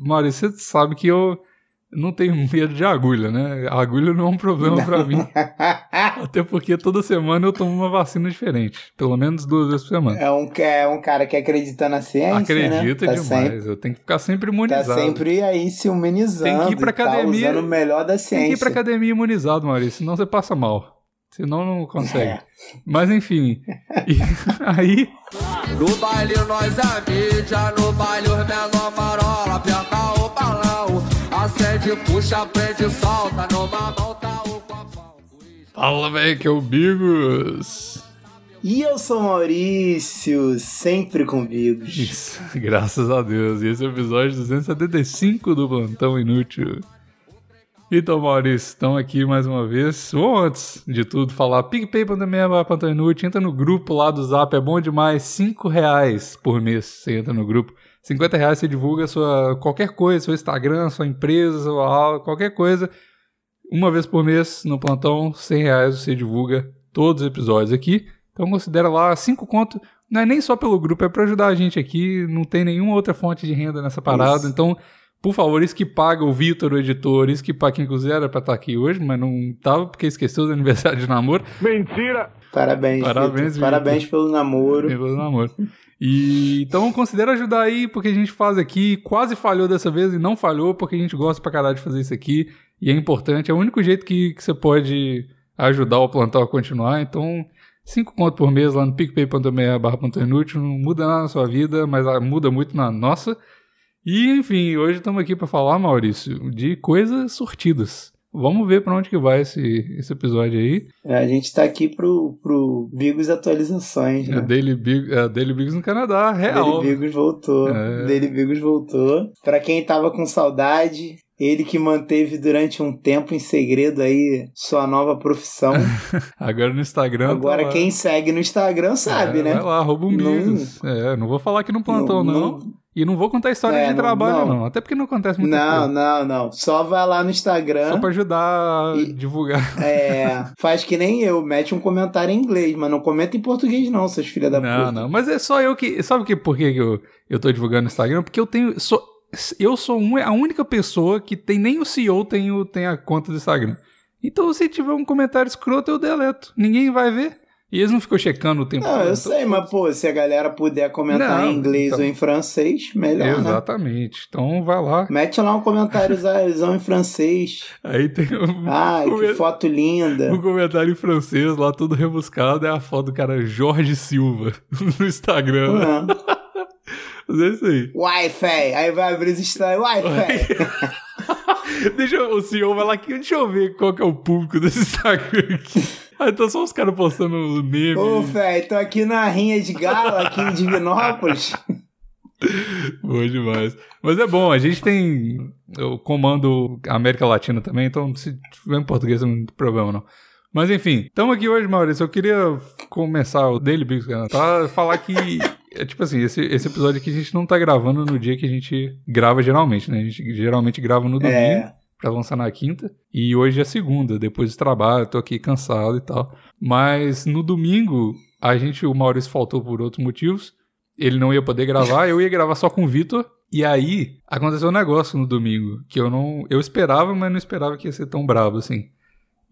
Maurício, você sabe que eu não tenho medo de agulha, né? A agulha não é um problema para mim. Até porque toda semana eu tomo uma vacina diferente. Pelo menos duas vezes por semana. É um, é um cara que acredita na ciência, Acredita né? tá demais. Sempre, eu tenho que ficar sempre imunizado. Tá sempre aí se imunizando. Tem que ir pra academia. Tá usando o melhor da ciência. Tem que ir pra academia imunizado, Maurício. Senão você passa mal. Senão não consegue. É. Mas enfim. E aí. No baile nós é mídia, no baile os menor marola, aperta o balão, acende, puxa, prende, solta, numa mão tá o copão. Fala, velho, que é o Bigos. E eu sou Maurício, sempre com Bigos. Isso, graças a Deus. E esse é o episódio 275 do Plantão Inútil. Então, Maurício, estão aqui mais uma vez. Ou antes de tudo, falar PicPay.me Plantão Inútil, entra no grupo lá do Zap, é bom demais, 5 reais por mês você entra no grupo. 50 reais você divulga sua, qualquer coisa, seu Instagram, sua empresa, sua aula, qualquer coisa. Uma vez por mês no plantão, 100 reais você divulga todos os episódios aqui. Então considera lá 5 conto. Não é nem só pelo grupo, é para ajudar a gente aqui. Não tem nenhuma outra fonte de renda nessa parada. Isso. Então por favor, isso que paga o Vitor, o editor, isso que paga, quem inclusive era pra estar aqui hoje, mas não tava porque esqueceu do aniversário de namoro. Mentira! Parabéns, Parabéns, Vitor. Parabéns pelo namoro. Pelo namoro. E então considera ajudar aí, porque a gente faz aqui, quase falhou dessa vez e não falhou, porque a gente gosta pra caralho de fazer isso aqui e é importante, é o único jeito que, que você pode ajudar o plantão a continuar, então 5 conto por mês lá no picpay.me barra inútil, não muda nada na sua vida, mas muda muito na nossa. E, enfim, hoje estamos aqui para falar, Maurício, de coisas sortidas. Vamos ver para onde que vai esse, esse episódio aí. É, a gente está aqui pro, pro Bigos Atualizações, né? É Daily, Big, é Daily Bigos no Canadá, real. Daily Bigos voltou. É. Daily Bigos voltou. Para quem tava com saudade, ele que manteve durante um tempo em segredo aí sua nova profissão. Agora no Instagram. Agora tá quem segue no Instagram sabe, é, né? Vai lá, rouba um Bigos. Não, é, não vou falar aqui no plantão, não. não. não e não vou contar história é, de não, trabalho, não. não. Até porque não acontece muito Não, coisa. não, não. Só vai lá no Instagram. Só pra ajudar a divulgar. É. Faz que nem eu. Mete um comentário em inglês, mas não comenta em português, não, seus filhos da não, puta. Não, não. Mas é só eu que. Sabe que, por que eu, eu tô divulgando no Instagram? Porque eu tenho. Sou, eu sou um, a única pessoa que tem. Nem o CEO tem, o, tem a conta do Instagram. Então, se tiver um comentário escroto, eu deleto. Ninguém vai ver. E eles não ficam checando o tempo não, todo. eu então, sei, mas pô, se a galera puder comentar não, em inglês então... ou em francês, melhor. Né? Exatamente. Né? Então vai lá. Mete lá um comentáriozão em francês. Aí tem um. Ai, que foto linda. Um comentário em francês lá, todo rebuscado, é a foto do cara Jorge Silva no Instagram. Uhum. Mas é isso aí. Wi-Fi. Aí vai abrir os stories. Wi-Fi. deixa eu, o senhor vai lá aqui, deixa eu ver qual que é o público desse Instagram aqui. Ah, então só os caras postando meme. Ô, velho, tô aqui na Rinha de Gala, aqui em Divinópolis. Boa demais. Mas é bom, a gente tem o comando América Latina também, então se tiver em português não tem problema não. Mas enfim, estamos aqui hoje, Maurício. Eu queria começar o Daily Big para falar que, é, tipo assim, esse, esse episódio aqui a gente não tá gravando no dia que a gente grava geralmente, né? A gente geralmente grava no domingo. É para lançar na quinta. E hoje é segunda, depois do trabalho, tô aqui cansado e tal. Mas no domingo, a gente, o Maurício faltou por outros motivos. Ele não ia poder gravar, eu ia gravar só com o Vitor. E aí, aconteceu um negócio no domingo, que eu não. Eu esperava, mas não esperava que ia ser tão brabo assim.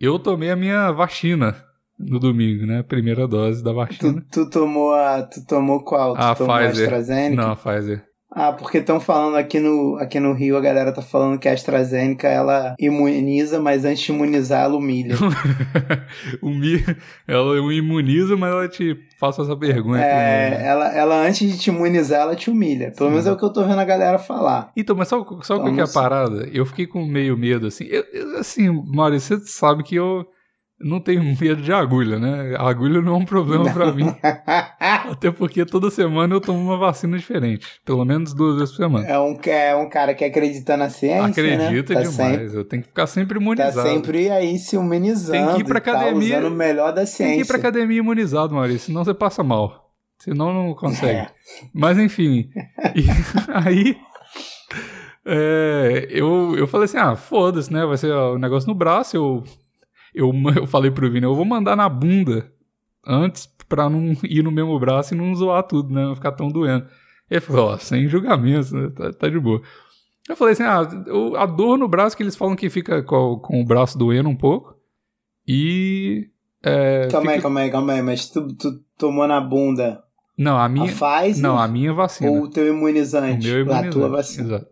Eu tomei a minha vacina no domingo, né? Primeira dose da vacina. Tu, tu tomou a. Tu tomou qual? Tu a tomou Pfizer. A AstraZeneca? Não, a Pfizer. Ah, porque estão falando aqui no, aqui no Rio, a galera tá falando que a AstraZeneca ela imuniza, mas antes de imunizar ela humilha. ela imuniza, mas ela te faz essa pergunta. É, ela, ela antes de te imunizar, ela te humilha. Pelo Sim. menos é o que eu tô vendo a galera falar. Então, mas sabe, sabe o que é a parada? Eu fiquei com meio medo, assim. Eu, eu, assim, Maurício, você sabe que eu não tenho medo de agulha, né? A agulha não é um problema para mim. Até porque toda semana eu tomo uma vacina diferente. Pelo menos duas vezes por semana. É um, é um cara que acredita na ciência, Acredita né? tá demais. Sempre, eu tenho que ficar sempre imunizado. Tá sempre aí se imunizando. Tem que ir pra academia. Tá usando o melhor da ciência. Tem que ir pra academia imunizado, Maurício. Senão você passa mal. Senão não consegue. É. Mas enfim. E aí... É, eu, eu falei assim, ah, foda-se, né? Vai ser o negócio no braço, eu eu, eu falei pro Vini, eu vou mandar na bunda antes pra não ir no mesmo braço e não zoar tudo, né? Não ficar tão doendo. Ele falou, ó, sem julgamento, né? tá, tá de boa. Eu falei assim, ah, o- a dor no braço que eles falam que fica com, com o braço doendo um pouco. E. é, Calma aí, fica- calma aí, calma aí. Mas tu, tu tomou na bunda Não, a a minha. Pfizer Não, a minha vacina. ou o teu O imunizante? meu A imunizante. tua vacina. Exato.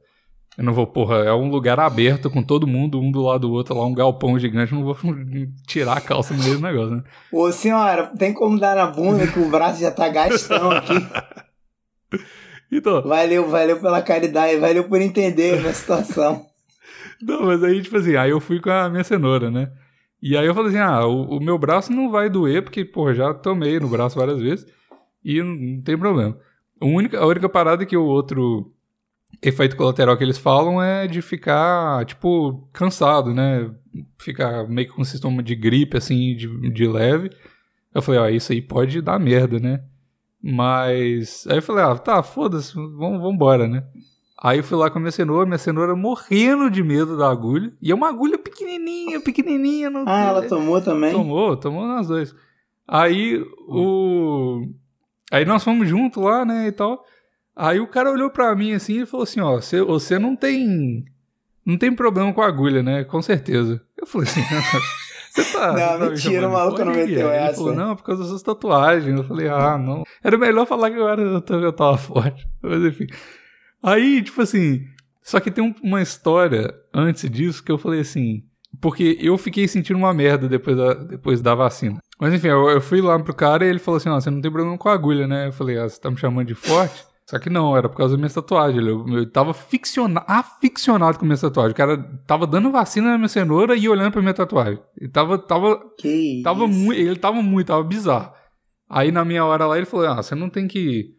Eu não vou, porra, é um lugar aberto com todo mundo, um do lado do outro, lá um galpão gigante, eu não vou tirar a calça no meio do negócio, né? Ô, senhora, tem como dar na bunda que o braço já tá gastão aqui? Então, Valeu, valeu pela caridade, valeu por entender a situação. não, mas aí, tipo assim, aí eu fui com a minha cenoura, né? E aí eu falei assim, ah, o, o meu braço não vai doer, porque, porra, já tomei no braço várias vezes, e não, não tem problema. A única, a única parada que o outro efeito colateral que eles falam é de ficar, tipo, cansado, né? Ficar meio que com um sintoma de gripe, assim, de, de leve. Eu falei, ó, isso aí pode dar merda, né? Mas. Aí eu falei, ah, tá, foda-se, vamos embora, né? Aí eu fui lá com a minha cenoura, minha cenoura morrendo de medo da agulha. E é uma agulha pequenininha, pequenininha. Não Ah, ela tomou também? Tomou, tomou nós dois. Aí o. Aí nós fomos juntos lá, né, e tal. Aí o cara olhou pra mim assim e falou assim: Ó, você, você não tem. Não tem problema com a agulha, né? Com certeza. Eu falei assim. Você tá. Não, tá me mentira, chamando o maluco não meteu é? Ele essa. falou, não, por causa das suas tatuagens. Eu falei, ah, não. Era melhor falar que agora eu, tô- eu tava forte. Mas enfim. Aí, tipo assim. Só que tem um- uma história antes disso que eu falei assim. Porque eu fiquei sentindo uma merda depois da, depois da vacina. Mas enfim, eu, eu fui lá pro cara e ele falou assim: Ó, você não tem problema com a agulha, né? Eu falei: Ah, você tá me chamando de forte? Só que não, era por causa da minha tatuagem. Eu, eu tava ficciona, aficionado com minha tatuagem. O cara tava dando vacina na minha cenoura e olhando pra minha tatuagem. E tava, tava Que Tava muito, ele tava muito, tava bizarro. Aí na minha hora lá ele falou: Ah, você não tem que.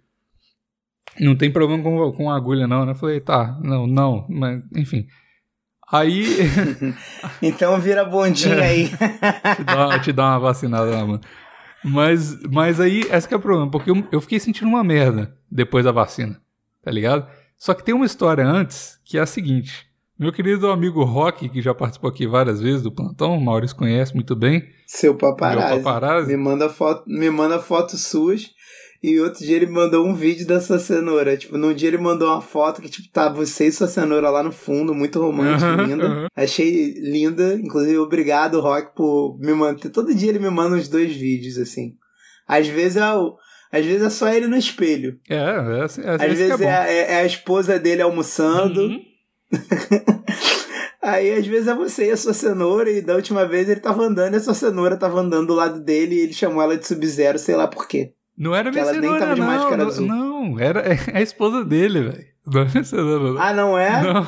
Não tem problema com, com agulha, não, né? Eu falei, tá, não, não, mas enfim. Aí Então vira bondinha aí. te dá, te dá uma vacinada lá, mano. Mas, mas aí, esse que é o problema, porque eu, eu fiquei sentindo uma merda depois da vacina, tá ligado? Só que tem uma história antes que é a seguinte. Meu querido amigo Rock, que já participou aqui várias vezes do plantão, o Maurício conhece muito bem. Seu Meu paparazzi. paparazzi. Me manda foto, me manda fotos suas. E outro dia ele mandou um vídeo da sua cenoura. Tipo, num dia ele mandou uma foto que, tipo, tá você e sua cenoura lá no fundo, muito romântico, Aham, linda. aham. Achei linda. Inclusive, obrigado, Rock, por me manter. Todo dia ele me manda uns dois vídeos, assim. Às vezes é o. Às vezes é só ele no espelho. É, é, assim- é, Às esse que vezes é é, é- é a esposa dele almoçando. Uhum. Aí às vezes é você e a sua cenoura, e da última vez ele tava andando e a sua cenoura tava andando do lado dele e ele chamou ela de Sub-Zero, sei lá por quê. Não era minha cenoura, não. não, não, era é a esposa dele, velho. Não é minha cenoura, não. Ah, não é? Não,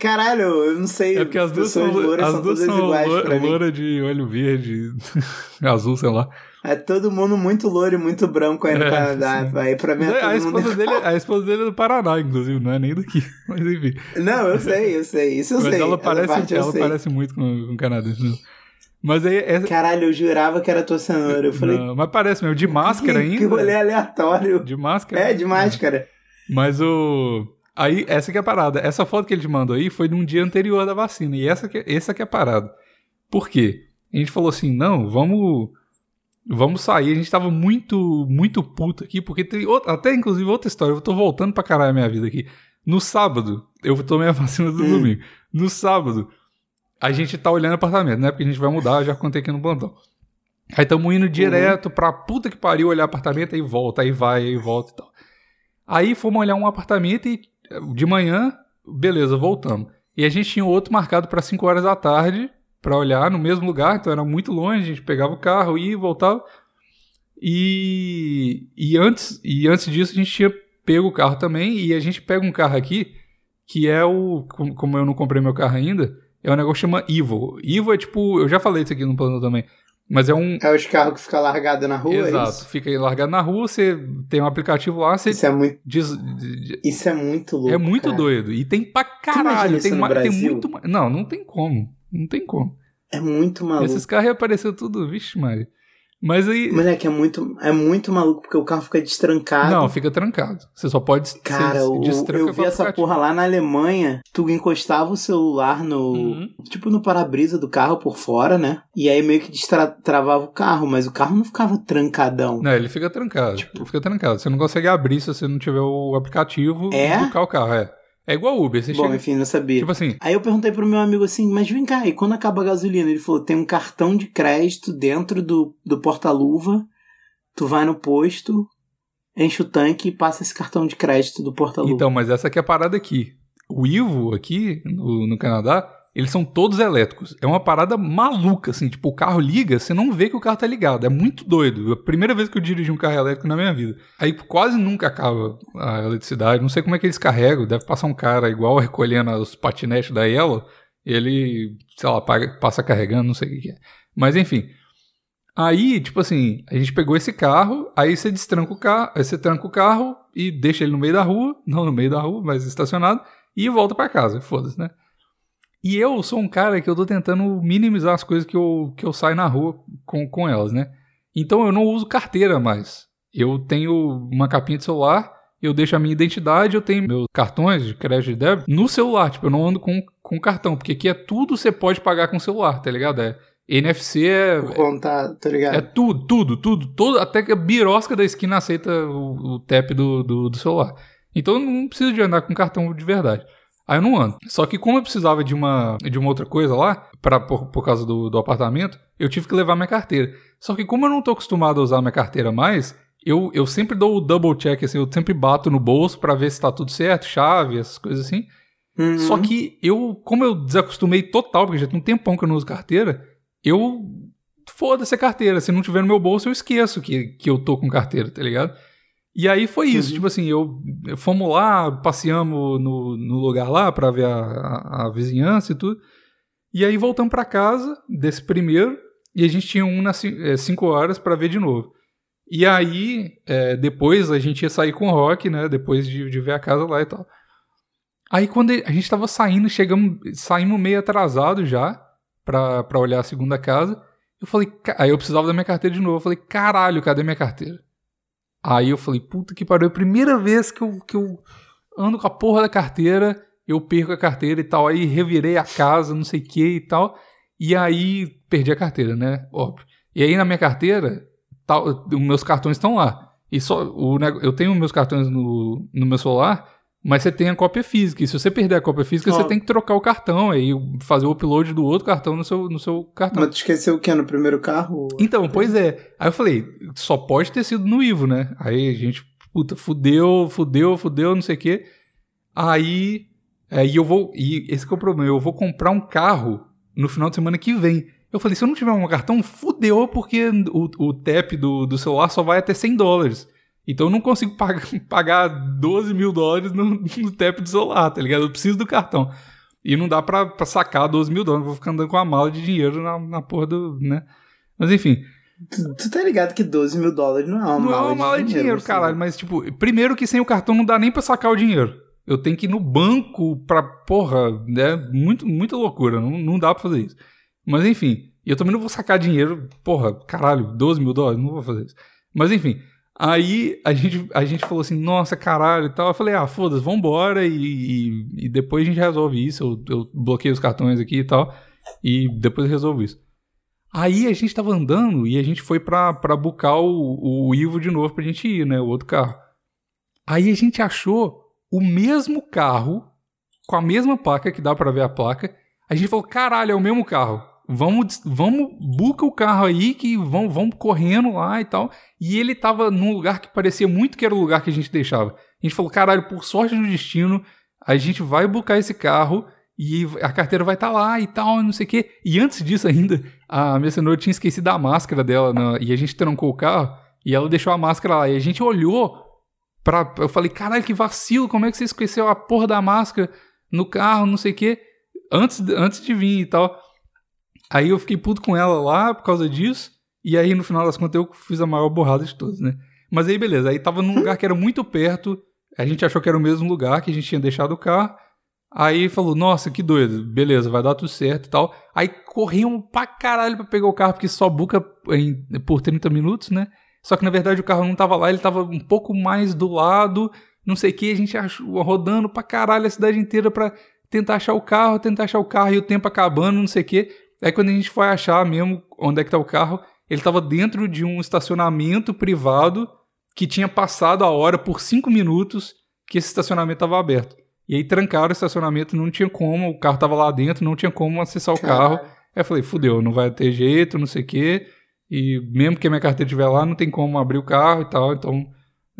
Caralho, eu não sei. é porque as duas são, louras as são duas todas são iguais lo- pra mim. loura de olho verde, azul, sei lá. É todo mundo muito loiro e muito branco aí no É, Canadá, sim. Pra mim é a, esposa mundo... dele, a esposa dele é do Paraná, inclusive, não é nem daqui. Mas enfim. Não, eu sei, eu sei. Isso eu Mas sei. ela parece, ela sei. parece muito com, com canadense. Mas aí. Essa, Caralho, eu jurava que era tua cenoura. Eu falei, não, mas parece mesmo, de máscara que, ainda. que rolê aleatório. De máscara. É, de máscara. Mas o. Aí, essa que é a parada. Essa foto que ele te mandou aí foi num dia anterior da vacina. E essa que, essa que é a parada. Por quê? A gente falou assim: não, vamos. Vamos sair. A gente tava muito, muito puto aqui, porque tem outra, até inclusive outra história. Eu tô voltando pra caralho a minha vida aqui. No sábado, eu tomei a vacina do Hum. domingo. No sábado, a gente tá olhando apartamento, né? Porque a gente vai mudar, eu já contei aqui no plantão. Aí tamo indo direto pra puta que pariu olhar apartamento, aí volta, aí vai, aí volta e tal. Aí fomos olhar um apartamento e de manhã, beleza, voltamos. E a gente tinha outro marcado para 5 horas da tarde para olhar no mesmo lugar, então era muito longe, a gente pegava o carro ia e voltava. E, antes, e antes disso a gente tinha pego o carro também, e a gente pega um carro aqui, que é o. com- Como eu não comprei meu carro ainda, é um negócio que chama Evo. Evo é tipo. Eu já falei isso aqui no plano também. Mas é um. É os carros que ficam largados na rua, é Exato. isso? Fica aí largado na rua, você tem um aplicativo lá, você Isso é muito, diz- isso é muito louco. é muito cara. doido. E tem pra caralho. isso Tem, ma- tem muito. Não, não tem como. Não tem como. É muito maluco. Esses carros iam aparecer tudo, vixe, Maria. Mas aí. Moleque, é muito, é muito maluco porque o carro fica destrancado. Não, fica trancado. Você só pode. Cara, você o- eu vi o essa porra lá na Alemanha. Tu encostava o celular no. Uhum. Tipo no para-brisa do carro por fora, né? E aí meio que destravava o carro, mas o carro não ficava trancadão. Não, ele fica trancado. Tipo- Fica trancado. Você não consegue abrir se você não tiver o aplicativo É? do carro, carro. É. É igual Uber, você Bom, chega... enfim, não sabia. Tipo assim, Aí eu perguntei pro meu amigo assim, mas vem cá, e quando acaba a gasolina? Ele falou, tem um cartão de crédito dentro do, do porta-luva, tu vai no posto, enche o tanque e passa esse cartão de crédito do porta-luva. Então, mas essa aqui é a parada aqui. O Ivo aqui no, no Canadá, eles são todos elétricos. É uma parada maluca, assim. Tipo, o carro liga, você não vê que o carro tá ligado. É muito doido. É a primeira vez que eu dirigi um carro elétrico na minha vida. Aí quase nunca acaba a eletricidade. Não sei como é que eles carregam. Deve passar um cara igual recolhendo os patinetes da Yellow. Ele, sei lá, passa carregando, não sei o que é. Mas enfim. Aí, tipo assim, a gente pegou esse carro, aí você destranca o carro, aí você tranca o carro e deixa ele no meio da rua, não no meio da rua, mas estacionado, e volta pra casa, foda-se, né? E eu sou um cara que eu tô tentando minimizar as coisas que eu, que eu saio na rua com, com elas, né? Então eu não uso carteira mais. Eu tenho uma capinha de celular, eu deixo a minha identidade, eu tenho meus cartões de crédito e débito no celular. Tipo, eu não ando com, com cartão, porque aqui é tudo você pode pagar com celular, tá ligado? É, NFC é, Por conta, tá ligado? é tudo, tudo, tudo, todo, até que a birosca da esquina aceita o, o tap do, do, do celular. Então eu não preciso de andar com cartão de verdade. Aí eu não ando. Só que como eu precisava de uma, de uma outra coisa lá, pra, por, por causa do, do apartamento, eu tive que levar minha carteira. Só que como eu não tô acostumado a usar minha carteira mais, eu, eu sempre dou o double check, assim, eu sempre bato no bolso pra ver se tá tudo certo, chave, essas coisas assim. Uhum. Só que eu, como eu desacostumei total, porque já tem um tempão que eu não uso carteira, eu. Foda-se a carteira. Se não tiver no meu bolso, eu esqueço que, que eu tô com carteira, tá ligado? E aí foi isso. Uhum. Tipo assim, eu fomos lá, passeamos no, no lugar lá pra ver a, a, a vizinhança e tudo. E aí voltamos pra casa desse primeiro. E a gente tinha um nas 5 horas pra ver de novo. E aí, é, depois a gente ia sair com o Rock, né? Depois de, de ver a casa lá e tal. Aí quando a gente tava saindo, chegamos, saímos meio atrasado já pra, pra olhar a segunda casa. Eu falei, aí eu precisava da minha carteira de novo. Eu falei, caralho, cadê minha carteira? Aí eu falei, puta que pariu, é a primeira vez que eu, que eu ando com a porra da carteira, eu perco a carteira e tal. Aí revirei a casa, não sei o que e tal. E aí perdi a carteira, né? Óbvio. E aí na minha carteira, tal, meus cartões estão lá. E só o, eu tenho meus cartões no, no meu celular, mas você tem a cópia física. E se você perder a cópia física, você tem que trocar o cartão, aí fazer o upload do outro cartão no seu, no seu cartão. Mas tu esqueceu o que? No primeiro carro? Então, pois é. Aí eu falei, só pode ter sido no Ivo, né? Aí a gente, puta, fudeu, fudeu, fudeu, não sei o quê. Aí, aí eu vou, e esse é o problema, eu vou comprar um carro no final de semana que vem. Eu falei, se eu não tiver um cartão, fudeu, porque o, o TAP do, do celular só vai até 100 dólares. Então eu não consigo pagar, pagar 12 mil dólares no, no TAP do celular, tá ligado? Eu preciso do cartão. E não dá pra, pra sacar 12 mil dólares, eu vou ficar andando com uma mala de dinheiro na, na porra do, né? Mas enfim, Tu, tu tá ligado que 12 mil dólares não é uma não mala é uma mala de dinheiro, assim. caralho. Mas, tipo, primeiro que sem o cartão não dá nem pra sacar o dinheiro. Eu tenho que ir no banco pra, porra, né? Muito, muita loucura. Não, não dá pra fazer isso. Mas, enfim. E eu também não vou sacar dinheiro, porra, caralho, 12 mil dólares? Não vou fazer isso. Mas, enfim. Aí a gente, a gente falou assim, nossa, caralho e tal. Eu falei, ah, foda-se, vambora e, e, e depois a gente resolve isso. Eu, eu bloqueio os cartões aqui e tal. E depois eu resolvo isso. Aí a gente tava andando e a gente foi pra, pra bucar o, o Ivo de novo pra gente ir, né? O outro carro. Aí a gente achou o mesmo carro, com a mesma placa, que dá pra ver a placa. A gente falou, caralho, é o mesmo carro. Vamos, vamos, buca o carro aí, que vão, vão correndo lá e tal. E ele tava num lugar que parecia muito que era o lugar que a gente deixava. A gente falou, caralho, por sorte do destino, a gente vai bucar esse carro e a carteira vai estar lá e tal, não sei o quê. E antes disso ainda, a minha cenoura tinha esquecido a máscara dela e a gente trancou o carro e ela deixou a máscara lá. E a gente olhou pra. Eu falei, caralho, que vacilo, como é que você esqueceu a porra da máscara no carro, não sei o quê, antes, antes de vir e tal. Aí eu fiquei puto com ela lá por causa disso. E aí, no final das contas, eu fiz a maior borrada de todas, né? Mas aí, beleza. Aí tava num lugar que era muito perto. A gente achou que era o mesmo lugar que a gente tinha deixado o carro. Aí falou, nossa, que doido. Beleza, vai dar tudo certo e tal. Aí corremos pra caralho pra pegar o carro, porque só buca em- por 30 minutos, né? Só que na verdade o carro não tava lá, ele tava um pouco mais do lado, não sei o que. A gente achou, rodando pra caralho a cidade inteira pra tentar achar o carro, tentar achar o carro e o tempo acabando, não sei o que. Aí quando a gente foi achar mesmo onde é que tá o carro, ele tava dentro de um estacionamento privado que tinha passado a hora por cinco minutos que esse estacionamento tava aberto. E aí trancaram o estacionamento, não tinha como, o carro tava lá dentro, não tinha como acessar o carro. Aí eu falei, fudeu, não vai ter jeito, não sei o quê. E mesmo que a minha carteira estiver lá, não tem como abrir o carro e tal, então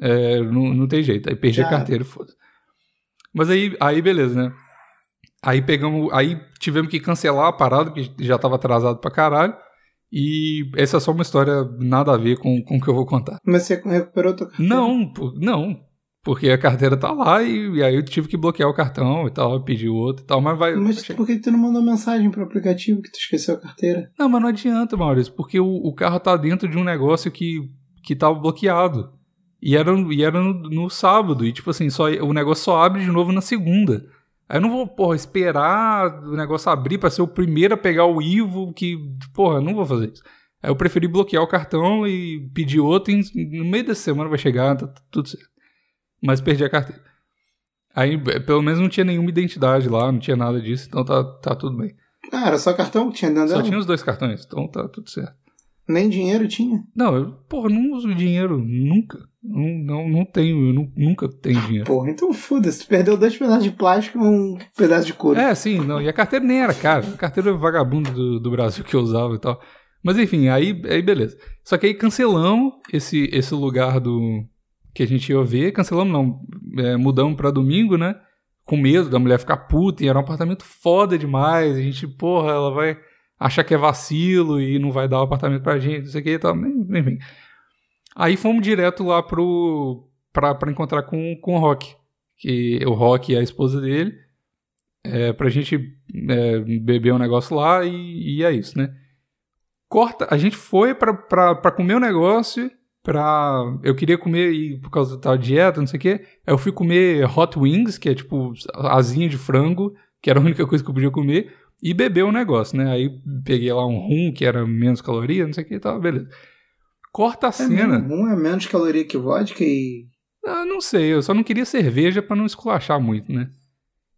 é, não, não tem jeito. Aí perdi a carteira, foda Mas aí, aí beleza, né? Aí pegamos, aí tivemos que cancelar a parada, porque já tava atrasado pra caralho. E essa é só uma história nada a ver com, com o que eu vou contar. Mas você recuperou tua carteira? Não, não. Porque a carteira tá lá e, e aí eu tive que bloquear o cartão e tal, pedir outro e tal, mas vai. Mas por que tu não mandou mensagem pro aplicativo que tu esqueceu a carteira? Não, mas não adianta, Maurício, porque o, o carro tá dentro de um negócio que, que tava bloqueado. E era, e era no, no sábado, e tipo assim, só, o negócio só abre de novo na segunda. Aí eu não vou, porra, esperar o negócio abrir pra ser o primeiro a pegar o Ivo, que, porra, eu não vou fazer isso. Aí eu preferi bloquear o cartão e pedir outro, e no meio dessa semana vai chegar, tá tudo certo. Mas perdi a carteira. Aí, eh, pelo menos não tinha nenhuma identidade lá, não tinha nada disso, então tá, tá tudo bem. Ah, era só cartão que tinha dentro Só dela? tinha os dois cartões, então tá tudo certo. Nem dinheiro tinha? Não, eu, porra, não uso dinheiro nunca. Não, não, não tenho, eu nu- nunca tenho dinheiro. Porra, então foda-se. Tu perdeu dois pedaços de plástico e um pedaço de couro. É, sim, não. E a carteira nem era cara. A carteira vagabunda do, do Brasil que eu usava e tal. Mas enfim, aí, aí beleza. Só que aí cancelamos esse, esse lugar do que a gente ia ver. Cancelamos, não. É, mudamos pra domingo, né? Com medo da mulher ficar puta. E era um apartamento foda demais. A gente, porra, ela vai achar que é vacilo e não vai dar o apartamento pra gente, não sei o que e tal. Enfim. Aí fomos direto lá pro. pra, pra encontrar com, com o Rock. Que o Rock e a esposa dele. É, pra gente é, beber um negócio lá e, e é isso, né? Corta, a gente foi pra, pra, pra comer o negócio, pra... Eu queria comer, e por causa da dieta, não sei o aí eu fui comer hot wings, que é tipo asinha de frango, que era a única coisa que eu podia comer, e beber o negócio, né? Aí peguei lá um rum, que era menos caloria, não sei o que e tal, beleza. Corta a É cena... mesmo, um é menos caloria que vodka e. Ah, não sei, eu só não queria cerveja pra não esculachar muito, né?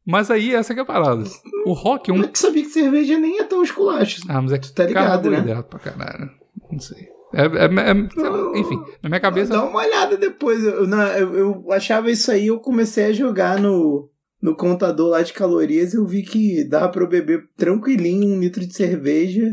Mas aí, essa que é a parada. O rock é um é que sabia que cerveja nem é tão esculacho? Ah, mas é que Tu tá ligado, né? pra caralho. Não sei. É, é- é- sei lá, enfim, na minha cabeça. Dá uma olhada depois. Eu, eu, eu achava isso aí, eu comecei a jogar no, no contador lá de calorias eu vi que dava pra eu beber tranquilinho um litro de cerveja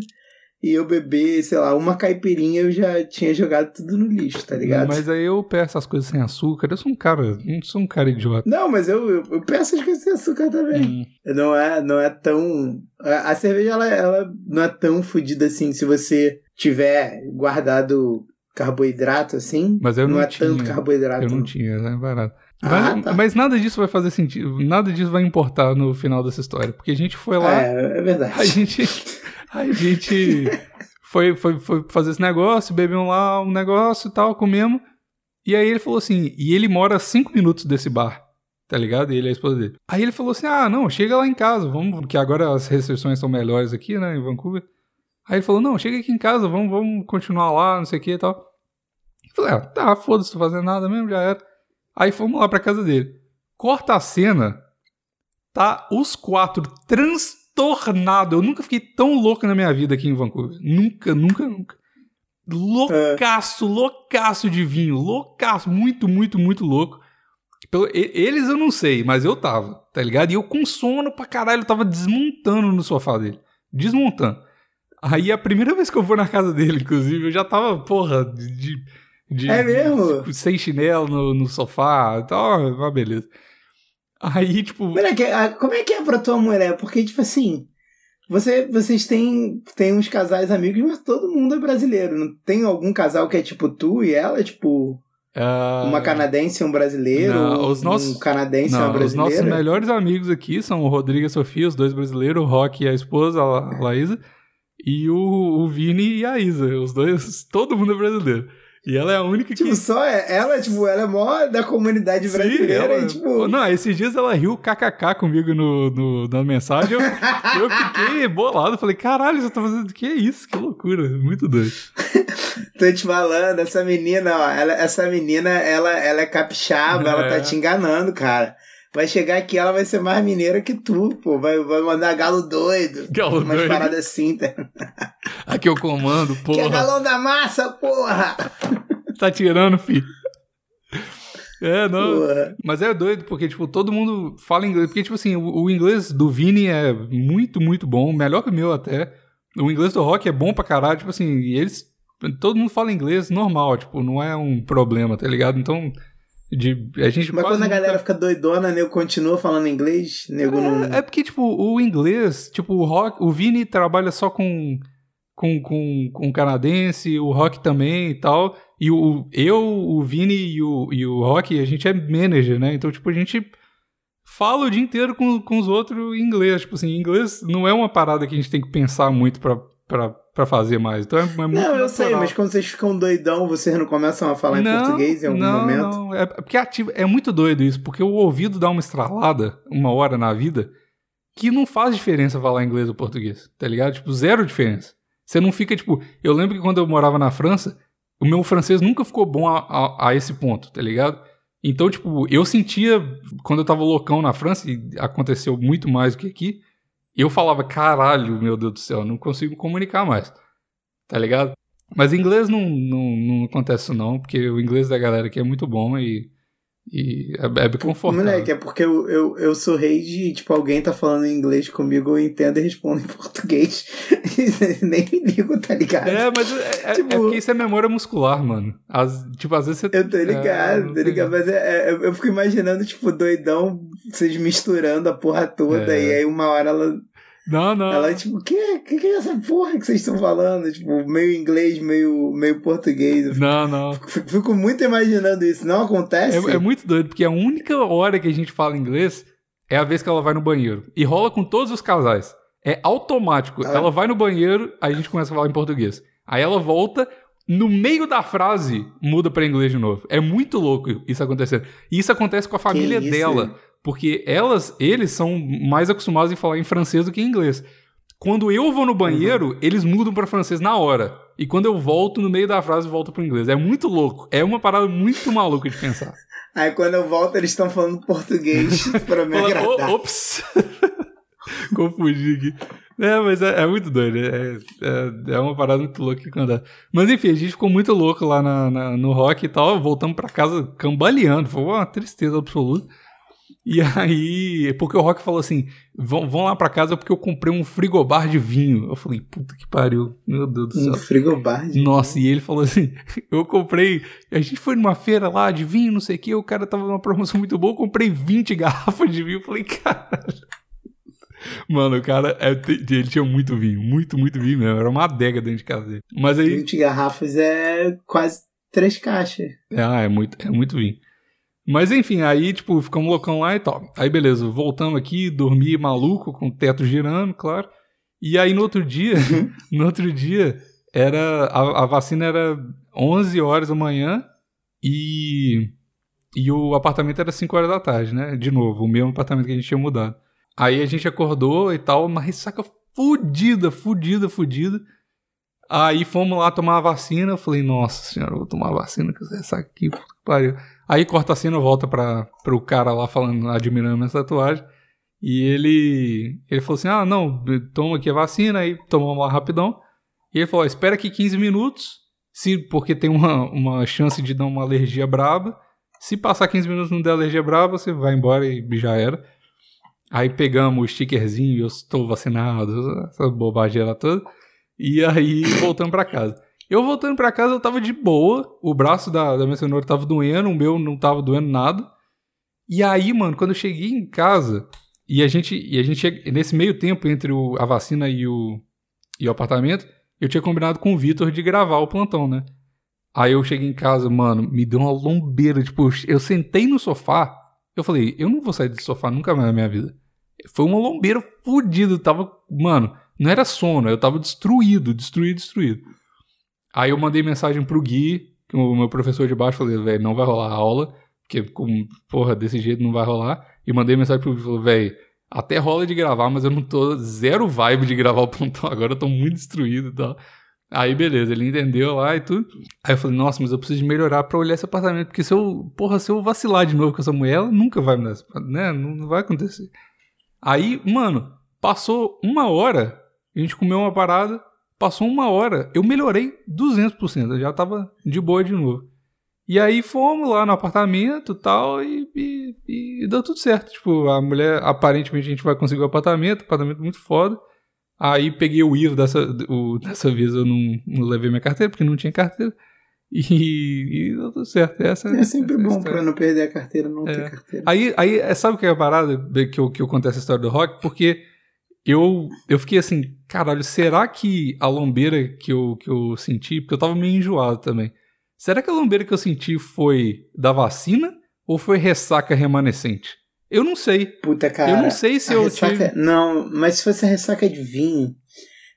e eu beber, sei lá, uma caipirinha eu já tinha jogado tudo no lixo, tá ligado? Mas aí eu peço as coisas sem açúcar. Eu sou um cara. Não sou um cara idiota. Não, mas eu, eu, eu peço as coisas sem açúcar também. Hum, Não é, não é tão. A a cerveja ela, ela não é tão fodida assim se você tiver guardado carboidrato assim. Mas eu não é tinha. tanto carboidrato. eu não tinha, né? Barato. Ah, mas, tá. mas nada disso vai fazer sentido. Nada disso vai importar no final dessa história. Porque a gente foi lá. É, é verdade. A gente. A gente foi, foi, foi fazer esse negócio, bebemos lá um negócio e tal, comemos. E aí ele falou assim, e ele mora a cinco minutos desse bar, tá ligado? E ele é a esposa dele. Aí ele falou assim: ah, não, chega lá em casa, vamos, porque agora as restrições são melhores aqui, né, em Vancouver. Aí ele falou: não, chega aqui em casa, vamos, vamos continuar lá, não sei o que e tal. Eu falei: ah, tá, foda-se, tô fazendo nada mesmo, já era. Aí fomos lá pra casa dele. Corta a cena, tá os quatro transtornados. Eu nunca fiquei tão louco na minha vida aqui em Vancouver. Nunca, nunca, nunca. Loucaço, loucaço de vinho. Loucaço, muito, muito, muito louco. Eles eu não sei, mas eu tava, tá ligado? E eu com sono pra caralho, eu tava desmontando no sofá dele. Desmontando. Aí a primeira vez que eu vou na casa dele, inclusive, eu já tava, porra, de. De É mesmo? sem chinelo no, no sofá e tal, uma beleza. Aí, tipo. Moleque, a- como é que é pra tua mulher? Porque, tipo assim, você, vocês têm, têm uns casais amigos, mas todo mundo é brasileiro. Não tem algum casal que é tipo tu e ela, tipo, ah, uma canadense e um brasileiro? Não, os nossos- Um canadense e uma Não, os nossos brasileira? melhores amigos aqui são o Rodrigo e a Sofia, os dois brasileiros, o Rock e a esposa, a La- Laísa, e o, o Vini e a Isa. Os dois, todo mundo é brasileiro. E ela é a única que. Tipo, só é- ela, tipo, ela é mó da comunidade Sim, brasileira. ela- e, tipo, Não, esses dias ela riu kkk comigo no, no- na mensagem. Eu, eu fiquei bolado. Falei, caralho, você tá fazendo. Que isso? Que loucura. Muito doido. tô te falando, essa menina, ó, ela, essa menina, ela, ela é capixaba, ela É. tá te enganando, cara. Vai chegar aqui, ela vai ser mais mineira que tu, pô. Vai, vai mandar galo doido. Galo Umas doido. paradas assim, tá? Aqui eu comando, Que é galão da massa, porra! Tá tirando, filho. É, não. Porra. Mas é doido, porque, tipo, todo mundo fala inglês. Porque, tipo assim, o, o inglês do Vini é muito, muito bom. Melhor que o meu até. O inglês do Rock é bom pra caralho. Tipo assim, eles. Todo mundo fala inglês normal, tipo, não é um problema, tá ligado? Então. De, a gente Mas quando a nunca- galera fica doidona, nego continua falando inglês, nego não. É, é porque, tipo, o inglês, tipo, o rock, o Vini trabalha só com, com, com, com canadense, o rock também e tal. E o, eu, o Vini e o, e o rock, a gente é manager, né? Então, tipo, a gente fala o dia inteiro com, com os outros em inglês. Tipo assim, inglês não é uma parada que a gente tem que pensar muito pra, pra, pra fazer mais. Então é, é muito Não, eu sei, natural. mas quando vocês ficam doidão, vocês não começam a falar em português em algum não, momento? Não, é porque ativa, é muito doido isso, porque o ouvido dá uma estralada uma hora na vida que não faz diferença falar inglês ou português, tá ligado? Tipo, zero diferença. Você não fica, tipo. Eu lembro que quando eu morava na França, o meu francês nunca ficou bom a, a, a esse ponto, tá ligado? Então, tipo, eu sentia, quando eu tava loucão na França, e aconteceu muito mais do que aqui, eu falava, caralho, meu Deus do céu, não consigo comunicar mais, tá ligado? Mas inglês não, não, não acontece não, porque o inglês da galera aqui é muito bom e, e é, é bem confortável. Moleque, é porque eu, eu, eu sou rei de, tipo, alguém tá falando em inglês comigo, eu entendo e respondo em português. Nem me ligo, tá ligado? É, mas é, é- Tipo- é porque isso é memória muscular, mano. As, tipo, às vezes você... Eu tô ligado, é, tô tem- ligado, mas é, é- eu fico imaginando, tipo, doidão, vocês misturando a porra toda, É. e aí uma hora ela, Não, não. ela tipo, o que, que que é essa porra que vocês estão falando? Tipo, meio inglês, meio, meio português. Eu Não, não. fico, fico muito imaginando isso, não acontece? É, é muito doido, porque a única hora que a gente fala inglês é a vez que ela vai no banheiro. E rola com todos os casais. É automático. Ah. Ela vai no banheiro, a gente começa a falar em português. Aí ela volta, no meio da frase, muda pra inglês de novo. É muito louco isso acontecendo. E isso acontece com a família dela. Porque elas, eles são mais acostumados em falar em francês do que em inglês. Quando eu vou no banheiro, Uhum. eles mudam pra francês na hora. E quando eu volto, no meio da frase, volto pro inglês. É muito louco. É uma parada muito maluca de pensar. Aí quando eu volto, eles estão falando português pra me Fala, agradar. "Ô, ops! Confundi aqui. É, mas é, é muito doido. É, é, é uma parada muito louca que acontece. Mas enfim, a gente ficou muito louco lá na, na- no rock e tal. Voltamos pra casa cambaleando. Foi uma tristeza absoluta. E aí, porque o Rock falou assim: vão, vão lá pra casa porque eu comprei um frigobar de vinho. Eu falei, puta que pariu, meu Deus do céu. Um frigobar de... Nossa, e ele falou assim: eu comprei. A gente foi numa feira lá de vinho, não sei o que, o cara tava numa promoção muito boa, eu comprei 20 garrafas de vinho. Eu falei, cara. Mano, o cara, é, ele tinha muito vinho, muito, muito vinho mesmo. Era uma adega dentro de casa dele. Mas aí. 20 garrafas é quase três caixas. Ah, é muito, é muito vinho. Mas enfim, aí, tipo, ficamos loucão lá e tal. Aí, beleza, voltamos aqui, dormi maluco, com o teto girando, claro. E aí, no outro dia, no outro dia, era a, a vacina era 11 horas da manhã e, e o apartamento era 5 horas da tarde, né? De novo, o mesmo apartamento que a gente tinha mudado. Aí a gente acordou e tal, uma ressaca fudida, fudida, fudida. Aí fomos lá tomar a vacina. Eu falei, nossa senhora, eu vou tomar a vacina com essa ressaca aqui, puta que pariu. Aí corta a cena, volta para pro cara lá falando, admirando minha tatuagem. E ele, ele falou assim: ah, não, toma aqui a vacina, aí tomamos lá rapidão. E ele falou: espera aqui 15 minutos, se, porque tem uma, uma chance de dar uma alergia braba. Se passar 15 minutos não der alergia braba, você vai embora e já era. Aí pegamos o stickerzinho, eu estou vacinado, essa bobageira toda. E aí voltamos pra casa. Eu voltando pra casa, eu tava de boa. O braço da, da minha cenoura tava doendo, o meu não tava doendo nada. E aí, mano, quando eu cheguei em casa, e a gente, e a gente nesse meio tempo entre o- a vacina e o, e o apartamento, eu tinha combinado com o Vitor de gravar o plantão, né? Aí eu cheguei em casa, mano, me deu uma lombeira. Tipo, eu sentei no sofá, eu falei, eu não vou sair desse sofá nunca mais na minha vida. Foi uma lombeira fodida. Tava, mano, não era sono, eu tava destruído, destruído, destruído. Aí eu mandei mensagem pro Gui, que o meu professor de baixo, falei, velho, não vai rolar a aula, porque, com, porra, desse jeito não vai rolar. E mandei mensagem pro Gui, falei, velho, até rola de gravar, mas eu não tô zero vibe de gravar o plantão agora, eu tô muito destruído e tal. Aí, beleza, ele entendeu lá e tudo. Aí eu falei, nossa, mas eu preciso de melhorar pra olhar esse apartamento, porque se eu, porra, se eu vacilar de novo com essa mulher, ela nunca vai me dar, né? Não vai acontecer. Aí, mano, passou uma hora, a gente comeu uma parada, passou uma hora, eu melhorei 200%, eu já tava de boa de novo. E aí fomos lá no apartamento tal, e tal, e, deu tudo certo. Tipo, a mulher, aparentemente a gente vai conseguir o apartamento, apartamento muito foda. Aí peguei o IVA dessa, o, dessa vez eu não, não levei minha carteira, porque não tinha carteira. E, e deu tudo certo. Essa, É sempre essa bom história. pra não perder a carteira, não É. ter carteira. Aí, aí sabe o que é a parada que eu, que eu contei essa história do rock? Porque eu, eu fiquei assim, caralho, será que a lombeira que eu, que eu senti, porque eu tava meio enjoado também, será que a lombeira que eu senti foi da vacina ou foi ressaca remanescente? Eu não sei. Puta, cara. eu não sei se eu ressaca... tive. Não, mas se fosse a ressaca de vinho.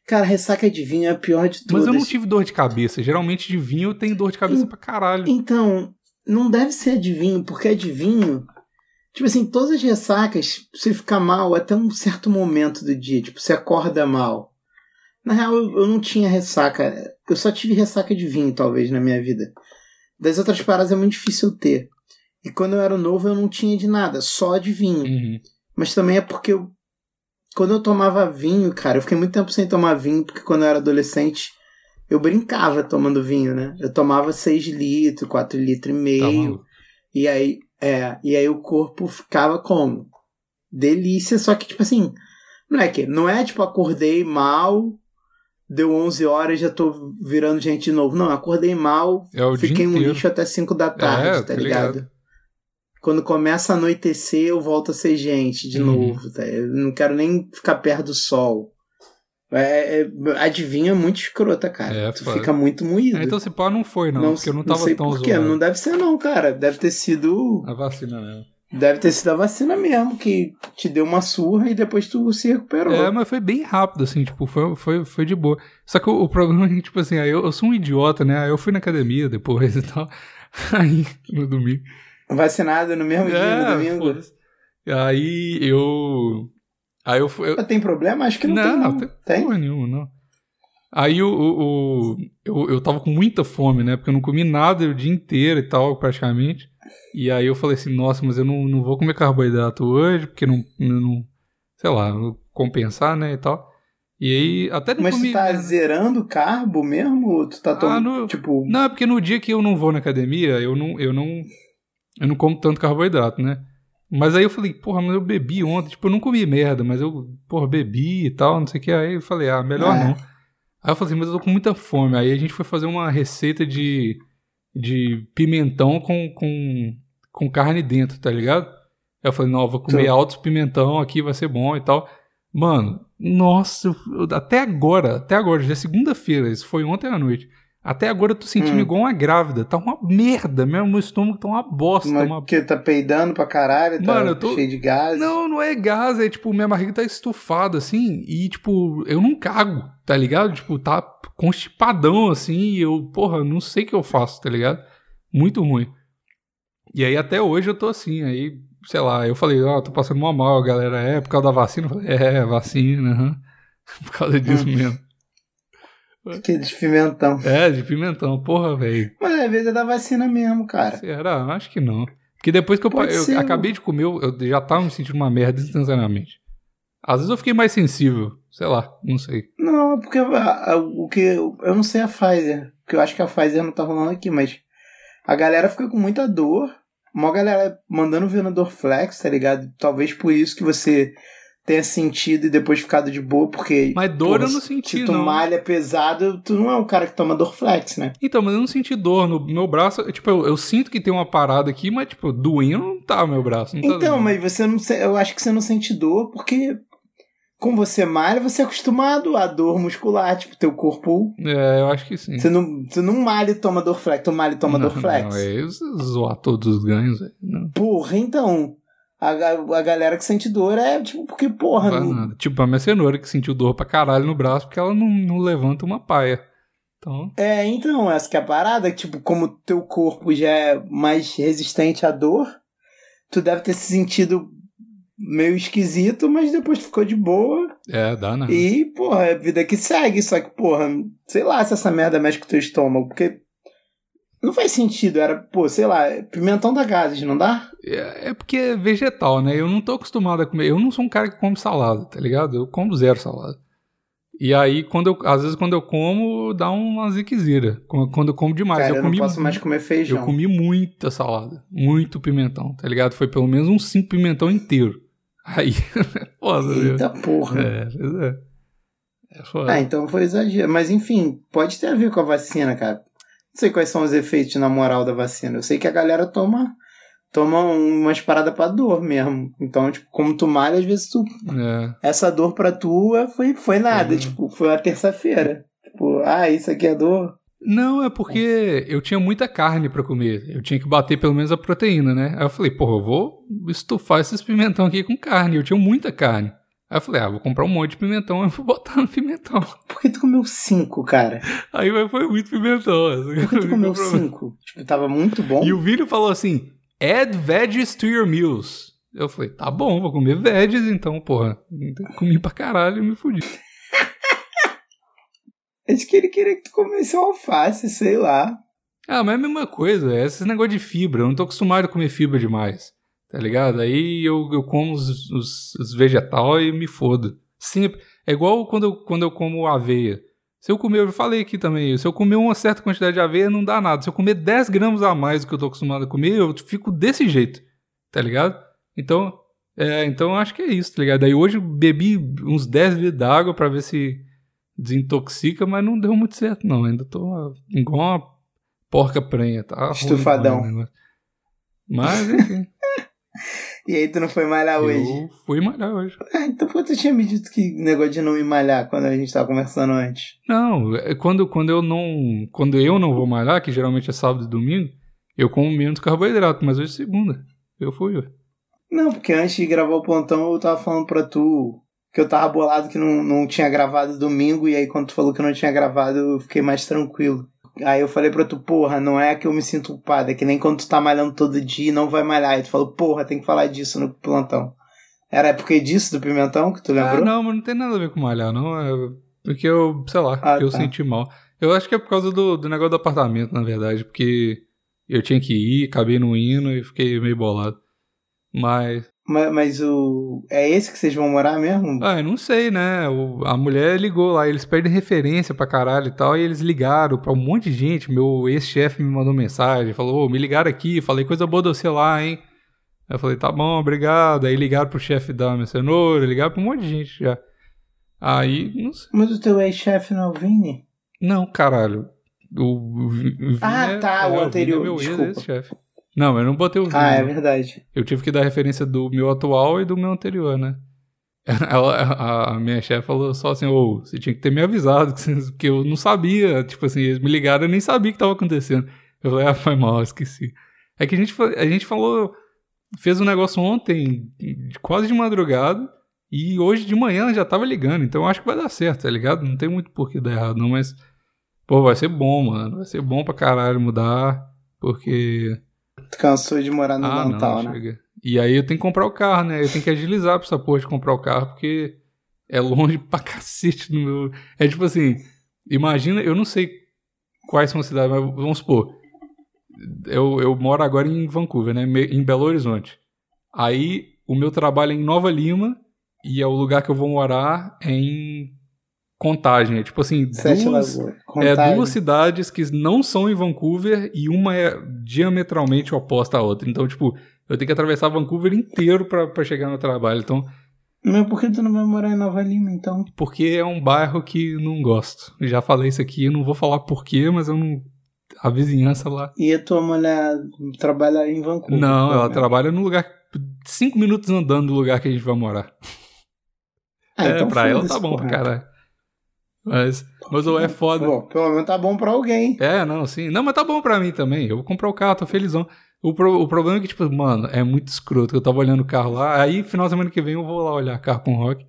Cara, ressaca de vinho é a pior de todas. Mas eu não tive dor de cabeça. Geralmente de vinho eu tenho dor de cabeça pra caralho. Então, não deve ser de vinho, porque a de vinho. Tipo assim, todas as ressacas, você fica mal até um certo momento do dia. Tipo, você acorda mal. Na real, eu, eu não tinha ressaca. Eu só tive ressaca de vinho, talvez, na minha vida. Das outras paradas é muito difícil ter. E quando eu era novo, eu não tinha de nada, só de vinho. Uhum. Mas também é porque eu. Quando eu tomava vinho, cara, eu fiquei muito tempo sem tomar vinho, porque quando eu era adolescente, eu brincava tomando vinho, né? Eu tomava 6 litros, 4 litros e Tá meio. maluco. e aí, é, e aí o corpo ficava como? Delícia, só que, tipo assim, moleque, não é tipo, acordei mal, deu 11 horas já tô virando gente de novo. Não, acordei mal, É fiquei um lixo até 5 da tarde, É, tá tá ligado? ligado. Quando começa a anoitecer, eu volto a ser gente de Uhum. novo. Tá? Eu não quero nem ficar perto do sol. É, é, adivinha é muito escrota, cara. É, tu foda. fica muito moído. É, então se pá, não foi, não. porque eu não tava sei tão por quê. zoado. Não deve ser, não, cara. Deve ter sido. A vacina mesmo. Deve ter sido a vacina mesmo, que te deu uma surra e depois tu se recuperou. É, mas foi bem rápido, assim, tipo, foi, foi, foi de boa. Só que o, o problema é que, tipo assim, aí eu, eu sou um idiota, né? Aí eu fui na academia depois e tal. Aí, no domingo. Vacinado no mesmo dia, no É, domingo. Aí eu. Aí eu eu- Mas tem problema? Acho que não, tem, não. tem porra nenhuma, não. Aí o, o, o- eu, eu tava com muita fome, né? Porque eu não comi nada o dia inteiro e tal, praticamente. E aí eu falei assim, nossa, mas eu não, não vou comer carboidrato hoje, porque não, não sei lá, vou compensar, né, e tal. E aí, até não Mas comi... tu tá zerando carbo mesmo? Ou tu tá Ah, tomando, no- tipo... Não, é porque no dia que eu não vou na academia, eu não, eu não, eu não como tanto carboidrato, né? Mas aí eu falei, porra, mas eu bebi ontem, tipo, eu não comi merda, mas eu, porra, bebi e tal, não sei o que. Aí eu falei, ah, melhor É. não. Aí eu falei assim, mas eu tô com muita fome. Aí a gente foi fazer uma receita de, de pimentão com, com, com carne dentro, tá ligado? Aí eu falei, não, eu vou comer Sim. altos pimentão aqui, vai ser bom e tal. Mano, nossa, eu- até agora, até agora, já é segunda-feira, isso foi ontem à noite. Até agora eu tô sentindo Hum. igual uma grávida. Tá uma merda mesmo. Meu estômago tá uma bosta. Mas uma- que tá peidando pra caralho, tá Mano, eu tô- cheio de gás. Não, não é gás. É tipo, minha barriga tá estufada assim. E tipo, eu não cago, tá ligado? Tipo, tá constipadão assim. E eu, porra, não sei o que eu faço, tá ligado? Muito ruim. E aí até hoje eu tô assim. Aí, sei lá, eu falei, ó, tô passando mal mal, galera. É por causa da vacina? Eu falei, é, vacina. Por causa disso Hum. mesmo. Que de pimentão. É, de pimentão, porra, velho. Mas às vezes é da vacina mesmo, cara. Será? Acho que não. Porque depois que eu, eu ser, acabei de comer, eu já tava me sentindo uma merda instantaneamente. Às vezes eu fiquei mais sensível, sei lá, não sei. Não, é porque a- a- o que. Eu não sei a Pfizer. Porque eu acho que a Pfizer não tá rolando aqui, mas a galera fica com muita dor. Uma galera mandando ver no Dorflex, tá ligado? Talvez por isso que você tenha sentido e depois ficado de boa, porque. Mas dor porra, eu não se- senti, Se tu não. malha pesado, tu não é um cara que toma Dorflex, né? Então, mas eu não senti dor no meu braço. Tipo, eu, eu sinto que tem uma parada aqui, mas, tipo, doendo não tá o meu braço. Não tá Então, doendo. mas você não. Eu acho que você não sente dor porque. Com você malha, você é acostumado à dor muscular, tipo, teu corpo. É, eu acho que sim. Você não, você não malha e toma Dorflex, tu malha e toma não, Dorflex. Não, é zoar todos os ganhos, velho. Não, Porra, então. A, a, galera que sente dor é tipo, porque, porra. não não-. Tipo, a minha cenoura que sentiu dor pra caralho no braço porque ela não, não levanta uma paia. Então, É, então, essa que é a parada, tipo, como teu corpo já é mais resistente à dor, tu deve ter se sentido meio esquisito, mas depois tu ficou de boa. é, dá nada. E, porra, é vida que segue. Só que, porra, sei lá se essa merda mexe com o teu estômago, porque. Não faz sentido, era, pô, sei lá, pimentão da gases, não dá? É, é porque é vegetal, né? Eu não tô acostumado a comer. Eu não sou um cara que come salada, tá ligado? Eu como zero salada. E aí, quando eu, às vezes, quando eu como, dá uma ziquezira. Quando eu como demais. Cara, eu, eu, comi, não posso mais comer feijão. eu comi muita salada. Muito pimentão, tá ligado? Foi pelo menos uns cinco pimentão inteiro. Aí, foda, viu? Eita porra. É, é. É foda. Ah, então foi exagero. Mas enfim, pode ter a ver com a vacina, cara. Não sei quais são os efeitos na moral da vacina. Eu sei que a galera toma toma umas paradas pra dor mesmo. Então, tipo, como tu malha, às vezes tu. É. Essa dor pra tu foi, foi nada. Uhum. Tipo, foi uma terça-feira. Tipo, ah, isso aqui é dor. Não, é porque eu tinha muita carne pra comer. Eu tinha que bater pelo menos a proteína, né? Aí eu falei, porra, eu vou estufar esses pimentão aqui com carne. Eu tinha muita carne. Aí eu falei, ah, vou comprar um monte de pimentão e vou botar no pimentão. Por que tu comeu cinco, cara? Aí foi muito pimentão. assim. Por que tu comeu cinco? Tipo, tava muito bom. E o Vini falou assim: add veggies to your meals. Eu falei, tá bom, vou comer veggies, então, porra. Comi pra caralho e me fudi. Acho que ele queria que tu comesse um alface, sei lá. Ah, mas é a mesma coisa, é esse negócio de fibra. Eu não tô acostumado a comer fibra demais. Tá ligado? Aí eu, eu como os, os, os vegetal e me fodo. Sempre. É igual quando eu, quando eu como aveia. Se eu comer, eu falei aqui também, se eu comer uma certa quantidade de aveia, não dá nada. Se eu comer 10 gramas a mais do que eu tô acostumado a comer, eu fico desse jeito. Tá ligado? Então, é, então eu acho que é isso, tá ligado? Aí hoje eu bebi uns 10 litros d'água pra ver se desintoxica, mas não deu muito certo, não. Ainda tô igual uma porca prenha, tá? Estufadão. negócio. Mas, enfim. E aí tu não foi malhar hoje. eu fui malhar hoje. Ah, então por que tu tinha me dito que negócio de não me malhar quando a gente tava conversando antes? Não, é quando, quando eu não. Quando eu não vou malhar, que geralmente é sábado e domingo, eu como menos carboidrato, mas hoje é segunda. Eu fui, ué. Não, porque antes de gravar o plantão eu tava falando pra tu que eu tava bolado que não, não tinha gravado domingo, e aí quando tu falou que não tinha gravado, eu fiquei mais tranquilo. Aí eu falei pra tu, porra, não é que eu me sinto culpado, é que nem quando tu tá malhando todo dia e não vai malhar. Aí tu falou, porra, tem que falar disso no plantão. Era porque disso do pimentão que tu Ah, lembrou? não, mas não tem nada a ver com malhar, não. É porque eu, sei lá, Ah, porque eu tá. senti mal. Eu acho que é por causa do, do negócio do apartamento, na verdade, porque eu tinha que ir, acabei não indo e fiquei meio bolado. Mas, Mas, mas o. É esse que vocês vão morar mesmo? ah, eu não sei, né? O- a mulher ligou lá, eles perdem referência pra caralho e tal, e eles ligaram pra um monte de gente. Meu ex-chefe me mandou mensagem, falou: Ô, me ligaram aqui, falei coisa boa de você lá, hein? Aí eu falei: tá bom, obrigado. Aí ligaram pro chefe da minha cenoura, ligaram pra um monte de gente já. Aí, não sei. Mas o teu ex-chefe não é o Vini? Não, caralho. O, o Vi- o Vini Ah, é- tá, o Vini anterior, É meu ex-chefe. Não, eu não botei o Vini. Ah, é verdade. Eu tive que dar referência do meu atual e do meu anterior, né? Ela, a, a minha chefe falou só assim, ô, você tinha que ter me avisado, que, você- que eu não sabia. Tipo assim, eles me ligaram, eu nem sabia o que tava acontecendo. Eu falei, ah, foi mal, esqueci. É que a gente, a gente falou, fez um negócio ontem, quase de madrugada, e hoje de manhã já tava ligando, então eu acho que vai dar certo, tá ligado? Não tem muito por que dar errado, não, mas, pô, vai ser bom, mano. Vai ser bom pra caralho mudar, porque Tu cansou de morar no ah, não, né? E aí eu tenho que comprar o carro, né? Eu tenho que agilizar pra essa porra de comprar o carro, porque é longe pra cacete do meu. É tipo assim, imagina, eu não sei quais são as cidades, mas vamos supor. Eu, eu moro agora em Vancouver, né? Em Belo Horizonte. Aí o meu trabalho é em Nova Lima e é o lugar que eu vou morar é em Contagem. É tipo assim, duas, é duas cidades que não são em Vancouver e uma é diametralmente oposta à outra. Então, tipo, eu tenho que atravessar Vancouver inteiro pra, pra chegar no trabalho. Então, Mas por que tu não vai morar em Nova Lima, então? porque é um bairro que não gosto. Já falei isso aqui, eu não vou falar porquê, mas eu não. A vizinhança lá. E a tua mulher trabalha em Vancouver? Não, ela pelo menos. trabalha no lugar. Cinco minutos andando do lugar que a gente vai morar. Ah, é, então pra ela tá bom pra porra. caralho. Mas, mas ou é foda. Pô, pelo menos tá bom pra alguém. É, não, sim. Não, mas tá bom pra mim também. Eu vou comprar o carro, tô felizão. O, pro- o problema é que, tipo, mano, é muito escroto. que Eu tava olhando o carro lá, aí final de semana que vem eu vou lá olhar carro com rock.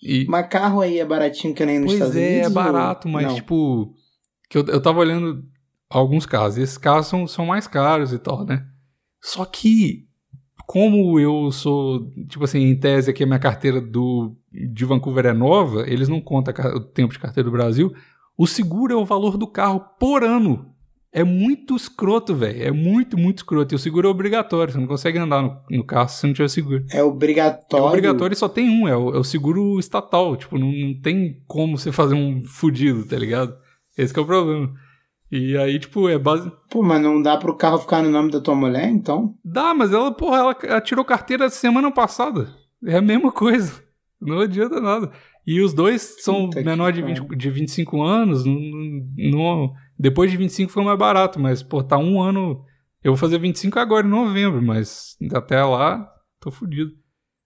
E. Mas carro aí é baratinho que nem nos pois Estados é, Unidos? é ou- barato, mas, Não. tipo. Que eu, eu tava olhando alguns carros. E esses carros são, são mais caros e tal, né? Só que, como eu sou, tipo assim, em tese aqui a minha carteira do, de Vancouver é nova, eles não contam o tempo de carteira do Brasil. O seguro é o valor do carro por ano. É muito escroto, velho. É muito, muito escroto. E o seguro é obrigatório. Você não consegue andar no, no carro se você não tiver seguro. É obrigatório. É obrigatório e só tem um, é o, é o seguro estatal. Tipo, não, não tem como você fazer um fudido, tá ligado? Esse que é o problema. E aí, tipo, é base. Pô, mas não dá pro carro ficar no nome da tua mulher, então? Dá, mas ela, porra, ela, ela tirou carteira semana passada. É a mesma coisa. Não adianta nada. E os dois são Puta menor de, 20, de 25 anos. Não- depois de 25 foi mais barato, mas, pô, tá um ano. Eu vou fazer 25 agora em novembro, mas até lá, tô fudido.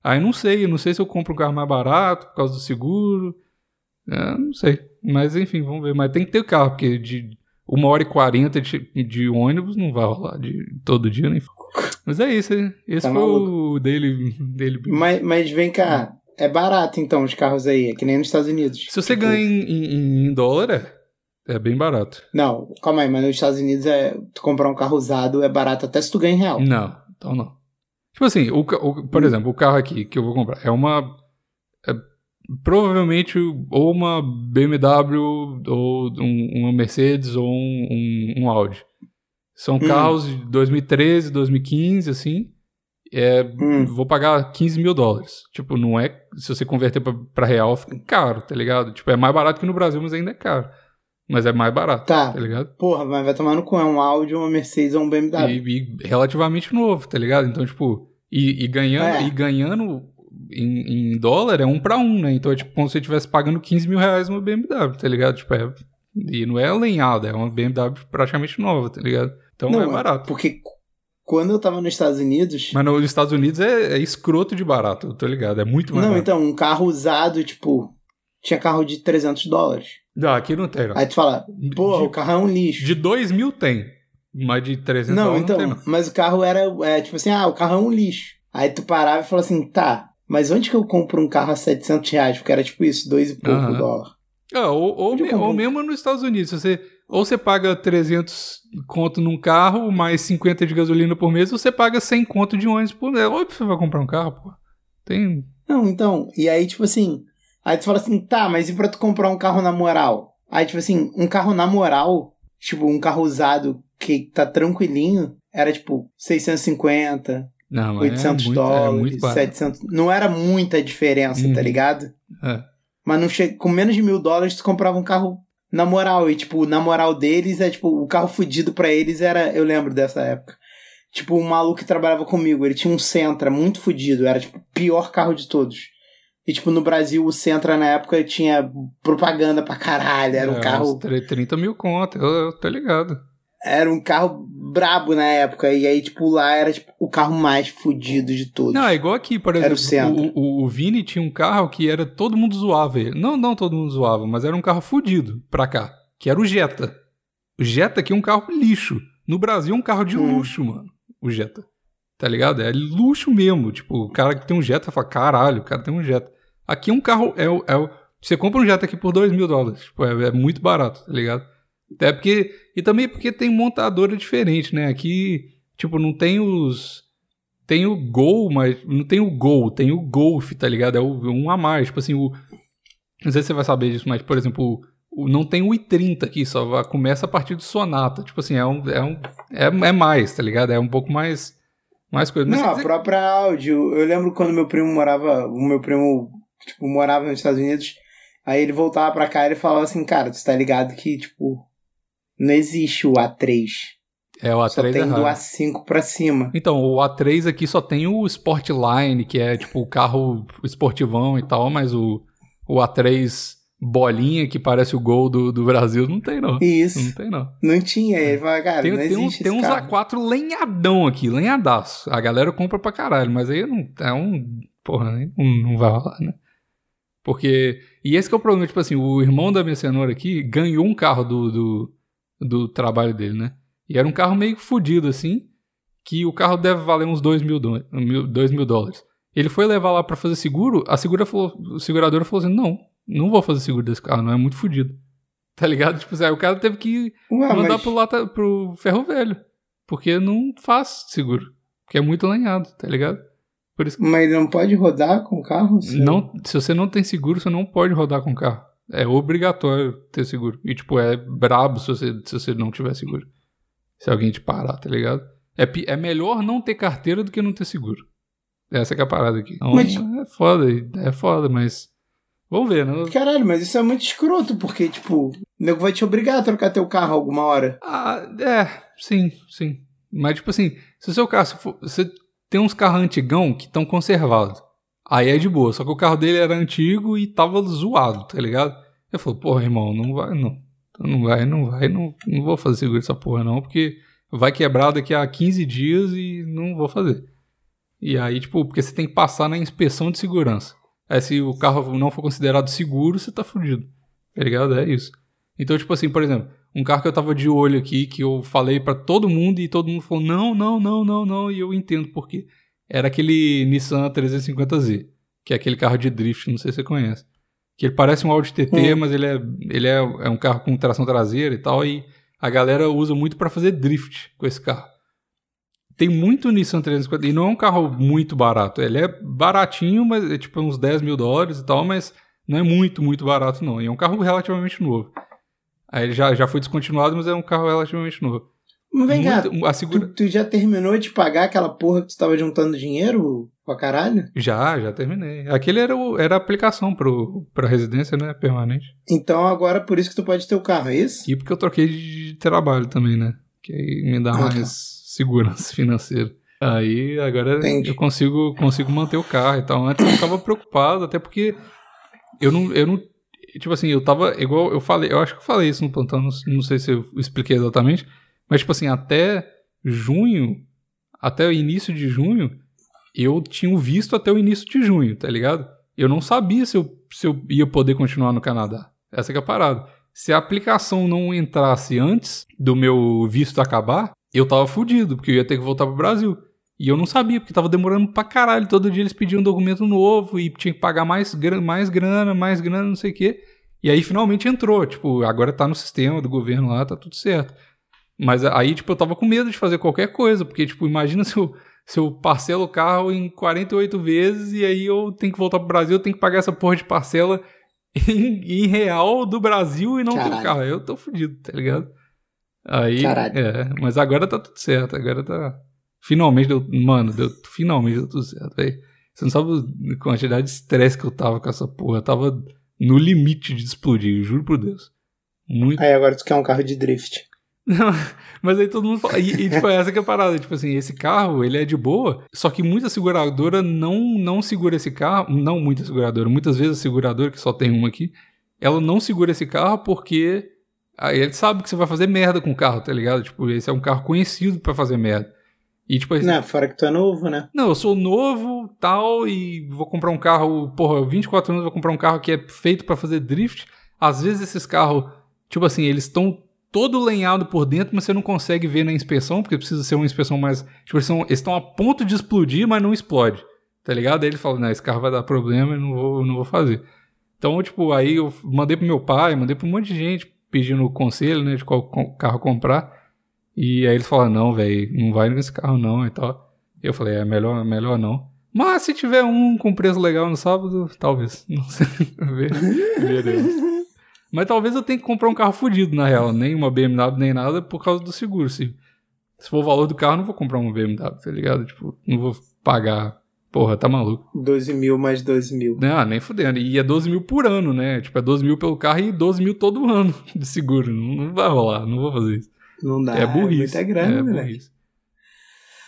Aí não sei, não sei se eu compro um carro mais barato por causa do seguro. É, não sei. Mas enfim, vamos ver. Mas tem que ter carro, porque de uma hora e quarenta de, de ônibus não vai rolar de todo dia, nem. Mas é isso, hein? esse Tá foi maluco. o dele, dele. Mas, mas vem cá, é barato então os carros aí, é que nem nos Estados Unidos. Se você Tipo, ganha em, em- em dólar, é, é bem barato. Não, calma aí, mas nos Estados Unidos é tu comprar um carro usado é barato até se tu ganha em real. Não, então não. Tipo assim, o, o- por Hum. exemplo, o carro aqui que eu vou comprar é uma. é provavelmente ou uma BMW, ou um- uma Mercedes, ou um, um- um Audi. São Hum. carros de 2013, 2015, assim. É, Hum. Vou pagar 15 mil dólares. Tipo, não é. Se você converter pra, pra real, fica caro, tá ligado? Tipo, é mais barato que no Brasil, mas ainda é caro. Mas é mais barato, Tá. tá ligado? Porra, mas vai tomar no cu, é um Audi, uma Mercedes ou um BMW. E, e relativamente novo, tá ligado? Então, tipo, e, e ganhando, É. e ganhando em, em dólar é um pra um, né? Então é tipo como se você estivesse pagando 15 mil reais numa BMW, tá ligado? Tipo, é, e não é alinhada, é uma BMW praticamente nova, tá ligado? Então é barato. Porque quando eu tava nos Estados Unidos. Mas nos Estados Unidos é, é escroto de barato, eu tô ligado? É muito mais não, barato. então, um carro usado, tipo. Tinha carro de 300 dólares. Não, aqui não tem, não. Aí tu fala, porra, De- o carro é um lixo. De 2 mil tem, mas de 300 Não, dólares então, não tem, não. mas o carro era, é, tipo assim, ah, o carro é um lixo. Aí tu parava e falava assim, tá, mas onde que eu compro um carro a 700 reais? Porque era tipo isso, dois e pouco dólar. Ah, ou, ou, me- ou mesmo nos Estados Unidos, se você, ou você paga 300 conto num carro, mais 50 de gasolina por mês, ou você paga 100 conto de ônibus por mês. É óbvio que você vai comprar um carro, pô. Tem... Não, então, e aí, tipo assim, aí tu fala assim, tá, mas e pra tu comprar um carro na moral? Aí, tipo assim, um carro na moral, tipo, um carro usado que tá tranquilinho, era tipo 650, Não, mas 800 é muito, dólares, é muito barato. 700. Não era muita diferença, Uhum. tá ligado? É. Mas não che... com menos de mil dólares tu comprava um carro na moral. E, tipo, na moral deles, é tipo, o carro fudido pra eles era. Eu lembro dessa época. Tipo, um maluco que trabalhava comigo, ele tinha um Sentra muito fudido, era tipo o pior carro de todos. E, tipo, no Brasil, o Sentra na época tinha propaganda pra caralho, era um É, carro. uns tre- 30 mil conto, eu, eu tô ligado. Era um carro brabo na época. E aí, tipo, lá era tipo, o carro mais fudido de todos. Não, é igual aqui, por Era o exemplo, o, o, o Vini tinha um carro que era todo mundo zoava ele. Não, não todo mundo zoava, mas era um carro fudido pra cá, que era o Jetta. O Jetta aqui é um carro lixo. No Brasil é um carro de Hum. luxo, mano. O Jetta. Tá ligado? É luxo mesmo. Tipo, o cara que tem um Jetta fala, caralho, o cara tem um Jetta. Aqui é um carro, é, o- é, você compra um Jetta aqui por 2 mil dólares. Tipo, é, é muito barato, tá ligado? Até porque, e também porque tem montadora diferente, né? Aqui, tipo, não tem os... Tem o Gol, mas não tem o Gol, tem o Golf, tá ligado? É o, um a mais. Tipo assim, o. Não sei se você vai saber disso, mas, por exemplo, o, não tem o i30 aqui, só começa a partir do Sonata. Tipo assim, é um. É, um, é, é mais, tá ligado? É um pouco mais. Mais coisa. Mas Não, quer a dizer- própria Audi. Eu eu lembro quando meu primo morava. O meu primo, tipo, morava nos Estados Unidos. Aí ele voltava pra cá e ele falava assim, cara, tu tá ligado que, tipo, não existe o A3. é, o Só A3 tem é do raro. A5 pra cima. Então, o A3 aqui só tem o Sportline, que é tipo o carro esportivão e tal, mas o, o A3 bolinha, que parece o gol do, do Brasil, não tem, não. Isso. Não tem, não. Não tinha. Ele falava, cara, Tem, não tem, um- tem uns carro. A4 lenhadão aqui, lenhadaço. A galera compra pra caralho, mas aí não é um. Porra, não, não vai rolar, né? Porque. E esse que é o problema, tipo assim, o irmão da minha cenoura aqui ganhou um carro do, do, do trabalho dele, né? E era um carro meio fudido, assim, que o carro deve valer uns 2 mil, do- mil, mil dólares. Ele foi levar lá pra fazer seguro, a segura falou, seguradora falou assim: não, não vou fazer seguro desse carro, não é muito fudido. Tá ligado? Tipo assim, aí o cara teve que Ué, mandar mas- pro, lata, pro ferro velho. Porque não faz seguro. Porque é muito lenhado, tá ligado? Por isso que Mas não pode rodar com o carro? Não, se você não tem seguro, você não pode rodar com o carro. É obrigatório ter seguro. E, tipo, é brabo se você, se você não tiver seguro. Se alguém te parar, tá ligado? É, é melhor não ter carteira do que não ter seguro. Essa é a parada aqui. Então, Mas- é foda, é foda, mas. Vamos ver, né? Caralho, mas isso é muito escroto, porque, tipo, o nego vai te obrigar a trocar teu carro alguma hora. Ah, é, sim, sim. Mas, tipo assim, se o seu carro. se for- você tem uns carros antigão que estão conservados. Aí é de boa. Só que o carro dele era antigo e tava zoado, tá ligado? Eu falei, porra, irmão, não vai, não. Não vai, não vai, não, não vou fazer seguro essa porra, não, porque vai quebrar daqui a 15 dias e não vou fazer. E aí, tipo, porque você tem que passar na inspeção de segurança. Aí se o carro não for considerado seguro, você tá fudido. Tá ligado? É isso. Então, tipo assim, por exemplo, um carro que eu tava de olho aqui, que eu falei pra todo mundo e todo mundo falou: não, não, não, não, não, e eu entendo por quê. Era aquele Nissan 350Z, que é aquele carro de drift, não sei se você conhece. Que ele parece um Audi TT, Hum. mas ele, é, ele é, é um carro com tração traseira e tal, e a galera usa muito pra fazer drift com esse carro. Tem muito Nissan 350, e não é um carro muito barato. Ele é baratinho, mas é tipo uns 10 mil dólares e tal, mas não é muito, muito barato não. E é um carro relativamente novo. Aí ele já, já foi descontinuado, mas é um carro relativamente novo. Mas vem cá, segura... tu, tu já terminou de pagar aquela porra que tu tava juntando dinheiro pra caralho? Já, já terminei. Aquele era, o, era a aplicação pro, pra residência, né? Permanente. Então agora por isso que tu pode ter o carro, é isso? E porque eu troquei de trabalho também, né? Que aí me dá Ah, tá. mais segurança financeira. Aí agora Entendi. eu consigo, consigo manter o carro e tal. Antes eu ficava preocupado, até porque eu não, eu não. Tipo assim, eu tava. Igual eu falei, eu acho que eu falei isso no plantão, não, não sei se eu expliquei exatamente. Mas, tipo assim, até junho, até o início de junho, eu tinha visto até o início de junho, tá ligado? Eu não sabia se eu, se eu ia poder continuar no Canadá. Essa que é a parada. Se a aplicação não entrasse antes do meu visto acabar, eu tava fudido, porque eu ia ter que voltar pro Brasil. E eu não sabia, porque tava demorando pra caralho. Todo dia eles pediam um documento novo e tinha que pagar mais, mais grana, mais grana, não sei o quê. E aí finalmente entrou. Tipo, agora tá no sistema do governo lá, tá tudo certo. Mas aí, tipo, eu tava com medo de fazer qualquer coisa, porque, tipo, imagina se eu, se eu parcelo o carro em 48 vezes e aí eu tenho que voltar pro Brasil, eu tenho que pagar essa porra de parcela em, em real do Brasil e não Caralho. carro. Eu tô fudido, tá ligado? Aí, Caralho. é, mas agora tá tudo certo, agora tá... Finalmente deu, mano, deu, finalmente deu tudo certo, velho. Você não sabe a quantidade de estresse que eu tava com essa porra, eu tava no limite de explodir, juro por Deus. Muito Aí agora tu quer um carro de drift. Não, mas aí todo mundo fala. E, e tipo, essa que é a parada. Tipo assim, esse carro, ele é de boa, só que muita seguradora não, não segura esse carro. Não muita seguradora, muitas vezes a seguradora, que só tem uma aqui, ela não segura esse carro porque aí ele sabe que você vai fazer merda com o carro, tá ligado? Tipo, esse é um carro conhecido pra fazer merda. E tipo assim, Não, fora que tu é novo, né? não, eu sou novo, tal, e vou comprar um carro, porra, 24 anos vou comprar um carro que é feito pra fazer drift. Às vezes esses carros, tipo assim, eles estão todo lenhado por dentro, mas você não consegue ver na inspeção, porque precisa ser uma inspeção mais, tipo, eles estão a ponto de explodir, mas não explode. Tá ligado? Aí ele fala, não, esse carro vai dar problema, eu não vou, não vou fazer. Então, tipo, aí eu mandei pro meu pai, mandei pra um monte de gente pedindo conselho, né, de qual carro comprar. E aí eles falaram, não, velho, não vai nesse carro não e tal. Eu falei, é melhor, melhor não. Mas se tiver um com preço legal no sábado, talvez. Não sei. Veremos. Mas talvez eu tenha que comprar um carro fudido, na real. Nem uma BMW, nem nada, por causa do seguro. Se, se for o valor do carro, não vou comprar uma BMW, tá ligado? Tipo, não vou pagar. Porra, tá maluco. 12 mil mais 12 mil. Não, nem fudendo. E é 12 mil por ano, né? Tipo, é 12 mil pelo carro e 12 mil todo ano de seguro. Não, não vai rolar, não vou fazer isso. Não dá. é burrice. muita grana, é burrice.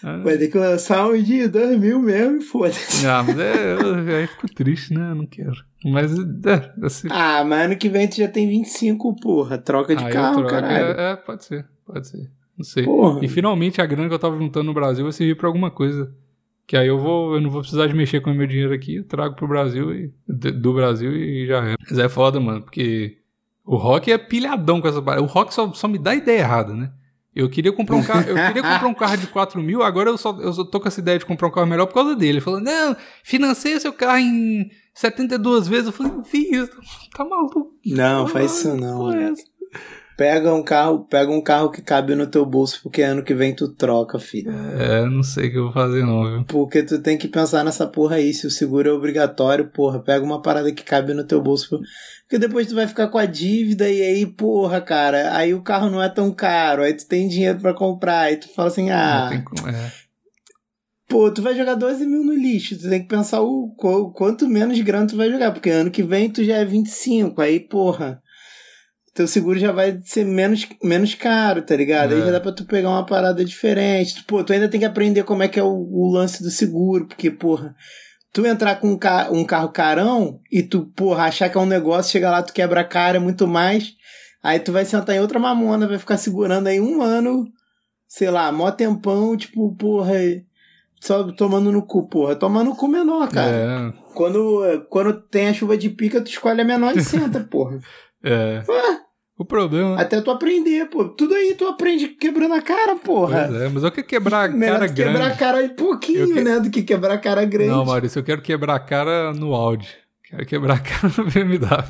Ah, Vai ter que lançar um de 2 mil mesmo e foda-se. Ah, mas é, eu, aí fico triste, né? Eu não quero. Mas é, assim. Ah, mas ano que vem tu já tem 25, porra. Troca de eu carro, troco. caralho. É, é, pode ser, pode ser. Não sei. Porra. E finalmente a grana que eu tava juntando no Brasil vai servir pra alguma coisa. Que aí eu vou, eu não vou precisar de mexer com o meu dinheiro aqui, eu trago pro Brasil e do Brasil e já é. Mas é foda, mano, porque o Rock é pilhadão com essa parada. O Rock só, só me dá ideia errada, né? Eu queria comprar um carro, eu queria comprar um carro de 4 mil, agora eu só, eu só tô com essa ideia de comprar um carro melhor por causa dele. Ele falou, não, financei seu carro em 72 vezes. Eu falei, filho, tá maluco? Não, faz isso não. é? Pega um carro, pega um carro que cabe no teu bolso, porque ano que vem tu troca, filho. É, não sei o que eu vou fazer não, viu? Porque tu tem que pensar nessa porra aí. Se o seguro é obrigatório, porra, pega uma parada que cabe no teu bolso. Porque depois tu vai ficar com a dívida e aí, porra, cara, aí o carro não é tão caro, aí tu tem dinheiro pra comprar, aí tu fala assim, ah, como- é. pô, tu vai jogar 12 mil no lixo, tu tem que pensar o qu- quanto menos grana tu vai jogar, porque ano que vem tu já é 25, aí, porra, teu seguro já vai ser menos, menos caro, tá ligado? Aí É. já dá pra tu pegar uma parada diferente. Pô, tu ainda tem que aprender como é que é o, o lance do seguro, porque, porra, tu entrar com um, ca- um carro carão e tu, porra, achar que é um negócio, chega lá, tu quebra a cara muito mais, aí tu vai sentar em outra mamona, vai ficar segurando aí um ano, sei lá, mó tempão, tipo, porra, só tomando no cu, porra. Toma no cu menor, cara. É, Quando, quando tem a chuva de pica, tu escolhe a menor e senta, porra. é. Ué, O problema. até tu aprender, pô. Tudo aí tu aprende quebrando a cara, porra. Pois é, mas eu quero quebrar a Melhor cara quebrar grande. a cara pouquinho, que- né? Do que quebrar a cara grande. Não, Maurício, eu quero quebrar a cara no Audi. Quero quebrar a cara no BMW.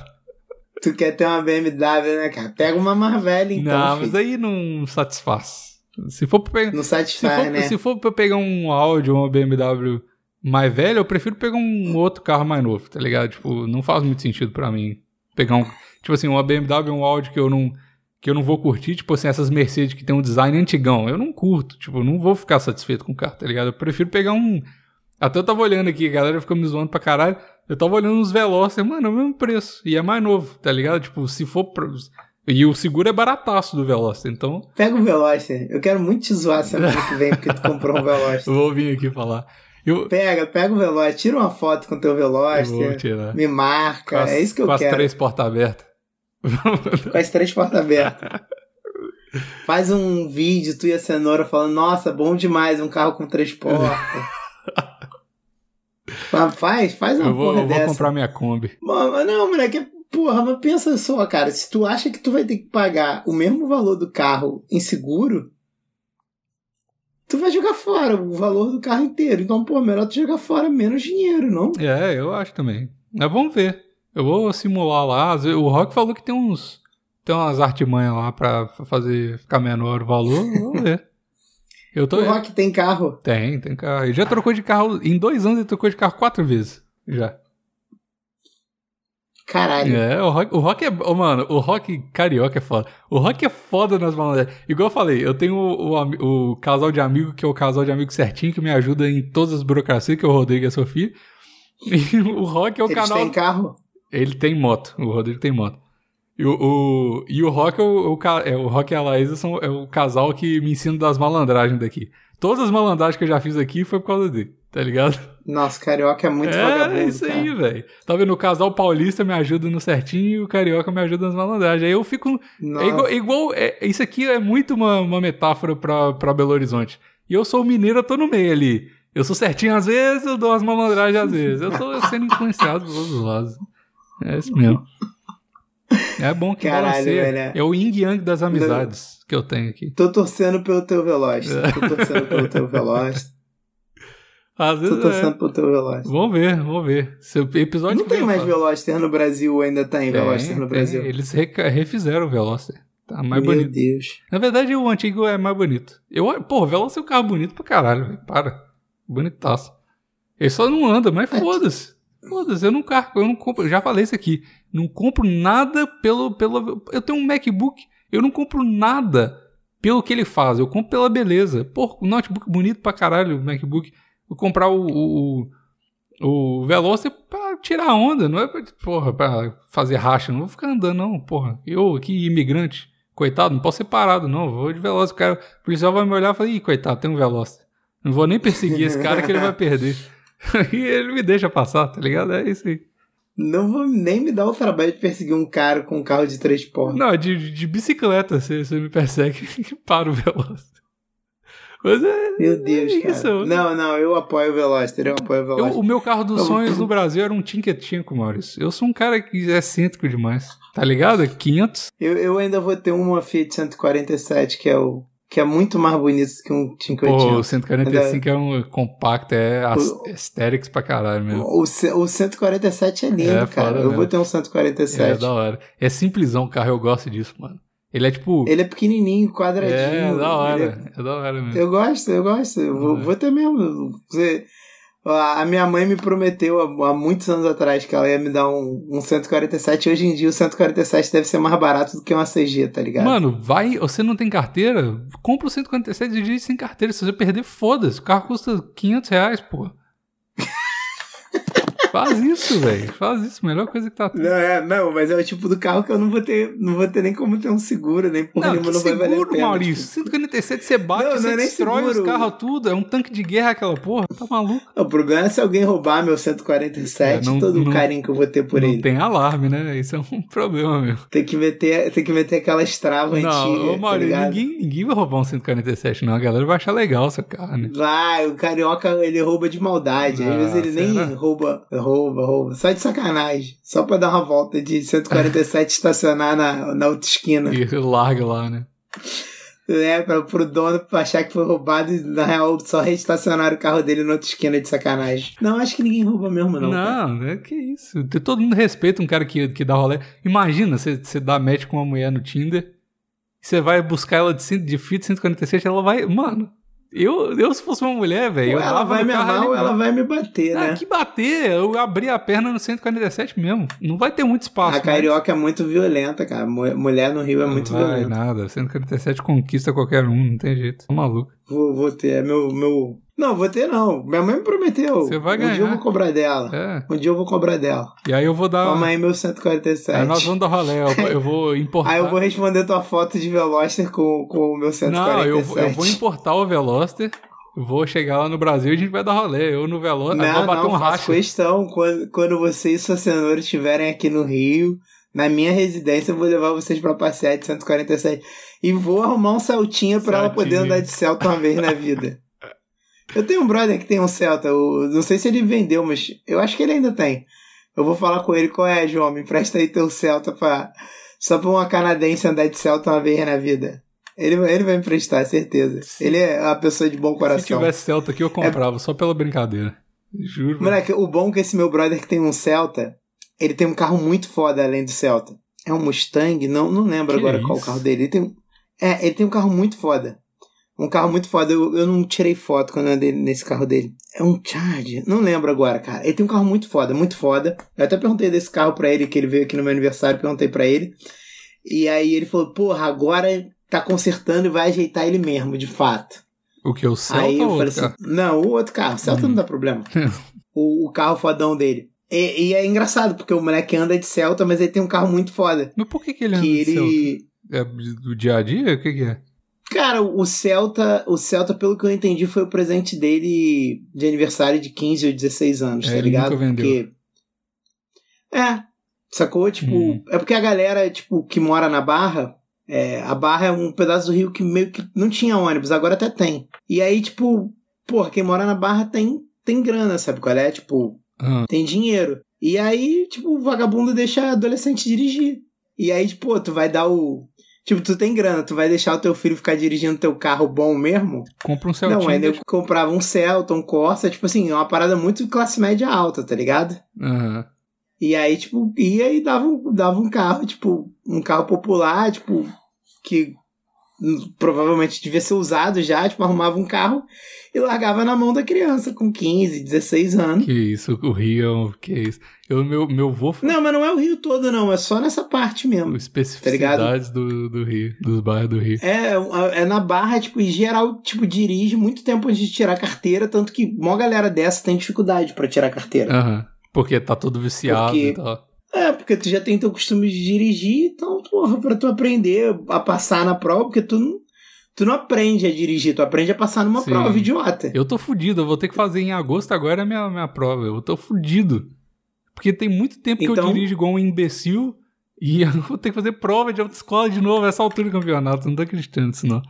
Tu quer ter uma BMW, né, cara? Pega uma mais velha, então. não, filho. mas aí não satisfaz. Se for pra pegar. Não Se satisfaz, for, né? se for pra pegar um Audi ou uma BMW mais velha, eu prefiro pegar um outro carro mais novo, tá ligado? Tipo, não faz muito sentido pra mim pegar um. Tipo assim, uma BMW ou um Audi que eu não. Que eu não vou curtir, tipo assim, essas Mercedes que tem um design antigão. Eu não curto, tipo, eu não vou ficar satisfeito com o carro, tá ligado? Eu prefiro pegar um. Até eu tava olhando aqui, a galera ficou me zoando pra caralho. Eu tava olhando os Veloster, mano, é o mesmo preço. E é mais novo, tá ligado? Tipo, se for. Pra... E o seguro é barataço do Veloster, então. Pega o Veloster. Eu quero muito te zoar semana que vem porque tu comprou um Veloster. Eu vou vir aqui falar. Eu, Pega, pega o Veloster. Tira uma foto com o teu Veloster. Me marca. Com as- é isso que eu com quero. as três portas abertas. Com as três portas abertas. Faz um vídeo, tu e a cenoura falando, nossa, bom demais, um carro com três portas. Fa- faz, faz uma eu vou, porra eu vou dessa. comprar minha Kombi. Mano, mas não, moleque, porra, mas pensa só, cara, se tu acha que tu vai ter que pagar o mesmo valor do carro em seguro, tu vai jogar fora o valor do carro inteiro. Então, pô, melhor tu jogar fora menos dinheiro, não? É, eu acho também. Mas vamos ver. Eu vou simular lá. O Rock falou que tem uns. Tem umas artimanhas lá pra fazer ficar menor o valor. Vamos ver. Eu tô. O Rock tem carro. Tem, tem carro. Ele já trocou de carro. Em dois anos ele trocou de carro quatro vezes. Já. Caralho. É, o rock, o rock é. ô, mano, o rock carioca é foda. O rock é foda nas malandragens. Igual eu falei, eu tenho o, o, o casal de amigo, que é o casal de amigo certinho, que me ajuda em todas as burocracias, que é o Rodrigo e a Sofia. E o rock é o Eles canal. têm carro? Ele tem moto, o Rodrigo tem moto. E o, o- e o Rock, é o, o, ca- é, o Rock e a Laísa são é o casal que me ensina das malandragens daqui. Todas as malandragens que eu já fiz aqui foi por causa dele, tá ligado? Nossa, carioca é muito é, vagabundo. isso cara. aí, velho. Tá vendo? O casal paulista me ajuda no certinho e o carioca me ajuda nas malandragens. Aí eu fico. Nossa. É igual. é igual- é- isso aqui é muito uma, uma metáfora pra, pra Belo Horizonte. E eu sou mineiro, eu tô no meio ali. Eu sou certinho às vezes, eu dou as malandragens às vezes. Eu tô sendo influenciado por todos os lados. É isso mesmo. É bom que Caralho, balanceia. velho. É o yin yang das amizades que eu tenho aqui. Tô torcendo pelo teu Veloster. É. Tô torcendo pelo teu Veloster. Às Tô vezes. torcendo É. pelo teu Veloster. Vamos ver, vamos ver. Seu episódio Não tem mais falo. Veloster no Brasil, ou ainda tem, Tem, Veloster no tem. Brasil. Eles reca- refizeram o Veloster. Tá mais Meu bonito. Deus. Na verdade, o antigo é mais bonito. Eu, pô, o Veloster é um carro bonito pra caralho, velho. Para. Bonitaço. Ele só não anda, mas foda-se. Foda-se, eu não carro, eu não compro. Eu já falei isso aqui. Não compro nada pelo, pelo. Eu tenho um MacBook. Eu não compro nada pelo que ele faz. Eu compro pela beleza. Pô, notebook bonito pra caralho, o MacBook. Vou comprar o. o o Veloster pra tirar onda, não é pra, porra, pra fazer racha. Não vou ficar andando, não, porra. Eu aqui, imigrante, coitado, não posso ser parado, não. Vou de Veloster. O, cara, o policial vai me olhar e falar, ih, coitado, tem um Veloster. Não vou nem perseguir esse cara que ele vai perder. e ele me deixa passar, tá ligado? É isso aí. Não vou nem me dar o trabalho de perseguir um cara com um carro de três portas. Não, de, de bicicleta você, você me persegue e para o Veloster. Mas é. Meu Deus, é cara. isso. Não, não, eu apoio o Veloster, eu apoio o Eu- Veloster. o meu carro dos Eu- sonhos no Brasil era um Tinketinco, Maurício. Eu sou um cara que é excêntrico demais. Tá ligado? 500. Eu, eu ainda vou ter uma Fiat 147, que é o que é muito mais bonito que um 580. Pô, o 145 é um compacto, é aesthetics pra caralho mesmo. O, o 147 é lindo, É, cara. Eu vou ter um É 147. da hora. É simplesão o carro, eu gosto disso, mano. Ele é tipo. Ele é pequenininho, quadradinho. É, da hora. Ele É da hora mesmo. Eu gosto, eu gosto. Eu vou, É. vou ter mesmo. Você, a minha mãe me prometeu há, há muitos anos atrás que ela ia me dar um, um 147. Hoje em dia o 147 deve ser mais barato do que uma CG, tá ligado? Mano, vai. Você não tem carteira? Compra o 147 e dirige sem carteira. Se você perder, foda-se. O carro custa 500 reais, pô. Faz isso, velho. Faz isso. Melhor coisa que tá. Não, é, não, mas é o tipo do carro que eu não vou ter, não vou ter nem como ter um seguro, nem porra Não, nenhuma, não vai valer a seguro, pena. Maurício. tipo. 147 você bate, Não, não você é nem destrói os seguro. carros tudo. É um tanque de guerra aquela porra. Tá maluco? O problema é se alguém roubar meu 147, É, não- todo não- o carinho que eu vou ter por não ele. tem alarme, né? Isso é um problema, meu. Tem que meter, tem que meter aquelas travas Não, antigas, ô tá Maurício, ligado? ninguém, ninguém vai roubar um 147, não. A galera vai achar legal seu carro, né? Vai, o carioca ele rouba de maldade. Às Ah, vezes ele nem será? rouba, rouba, rouba. Só de sacanagem. Só pra dar uma volta de 147 estacionar na, na outra esquina. E larga lá, né? É, pra, pro dono achar que foi roubado e na real só reestacionaram o carro dele na outra esquina de sacanagem. Não, acho que ninguém rouba mesmo, não. cara. Não, né? Que isso. Todo mundo respeita um cara que, que dá rolê. Imagina, você, dá match com uma mulher no Tinder, você vai buscar ela de, de Fiat 147, ela vai. Mano, eu, eu se fosse uma mulher, velho. Ela vai me amar ou ela vai me bater, Ah, né? que bater, eu abri a perna no 147 mesmo. Não vai ter muito espaço. A mas- carioca é muito violenta, cara. Mu- Mulher no Rio é muito vai violenta. nada. 147 conquista qualquer um, não tem jeito. Tá maluco. Vou, vou ter, é meu, meu. Não, vou ter não. Minha mãe me prometeu. Você vai Um dia eu ganhar. vou cobrar dela. É. Um dia eu vou cobrar dela. E aí eu vou dar. Toma aí meu 147. Aí nós vamos dar rolé. Eu, vou- eu vou importar. Aí eu vou responder tua foto de Veloster com, com o meu 147. Não, eu, vou- eu vou importar o Veloster. Vou chegar lá no Brasil e a gente vai dar rolê. Eu no Veloster. Não, vou bater não, um faço racha. questão. Quando, quando você e sua cenoura estiverem aqui no Rio, na minha residência, eu vou levar vocês pra passear de 147. E vou arrumar um Celtinha pra ela poder andar de Celta uma vez na vida. Eu tenho um brother que tem um Celta. eu não sei se ele vendeu, mas eu acho que ele ainda tem. Eu vou falar com ele qual é, João. Me empresta aí teu Celta pra, só pra uma canadense andar de Celta uma vez na vida. Ele, ele vai emprestar, certeza. Ele é uma pessoa de bom Se coração. tivesse Celta aqui, eu comprava, só pela brincadeira. Juro. Moleque, o bom é que esse meu brother que tem um Celta, ele tem um carro muito foda além do Celta. É um Mustang? Não, não lembro Que agora qual isso? o carro dele. Ele tem, é, ele tem um carro muito foda. Um carro muito foda. Eu, eu não tirei foto quando eu andei nesse carro dele. É um Charge? Não lembro agora, cara. Ele tem um carro muito foda, muito foda. Eu até perguntei desse carro pra ele, que ele veio aqui no meu aniversário, perguntei pra ele. E aí ele falou, porra, agora tá consertando e vai ajeitar ele mesmo, de fato. O que? O Celta Aí eu falei assim, carro? não, o outro carro, o Celta Hum. não dá problema. o, o carro fodão dele. E, e é engraçado, porque o moleque anda de Celta, mas ele tem um carro muito foda. Mas por que, que ele anda Que de Celta? ele. É do dia a dia? O que, que é? Cara, o Celta, o Celta, pelo que eu entendi, foi o presente dele de aniversário de 15 ou 16 anos, É, tá ligado? nunca vendeu. Porque. É. Sacou? Tipo, Hum. é porque a galera, tipo, que mora na Barra, é, a Barra é um pedaço do Rio que meio que não tinha ônibus, agora até tem. E aí, tipo, porra, quem mora na Barra tem, tem grana, sabe qual é? Tipo, Ah, tem dinheiro. E aí, tipo, o vagabundo deixa adolescente dirigir. E aí, tipo, tu vai dar o. Tipo, tu tem grana, tu vai deixar o teu filho ficar dirigindo teu carro bom mesmo? compra um Celtinha. não, ainda deixa- eu comprava um Celta, um Corsa, tipo assim, é uma parada muito classe média alta, tá ligado? Aham. E aí, tipo, ia e dava, um- dava um carro, tipo, um carro popular, tipo, que provavelmente devia ser usado já, tipo, arrumava um carro e largava na mão da criança com 15, 16 anos. Que isso, o Rio, que isso. Eu, meu, meu vô foi Não, mas não é o Rio todo, não, é só nessa parte mesmo. especificidades do, do Rio, dos bairros do Rio. É, é na barra, tipo, em geral, tipo, dirige muito tempo antes de tirar carteira, tanto que uma galera dessa tem dificuldade pra tirar carteira. Aham. Porque tá todo viciado Porque- e tal. É, porque tu já tem teu costume de dirigir, então, porra, pra tu aprender a passar na prova, porque tu não, tu não aprende a dirigir, tu aprende a passar numa Sim. prova idiota. Eu tô fudido, eu vou ter que fazer em agosto agora a minha, minha prova. Eu tô fudido. Porque tem muito tempo que eu Então- dirijo igual um imbecil e eu vou ter que fazer prova de autoescola de novo essa altura do campeonato. Não tô acreditando nisso, não.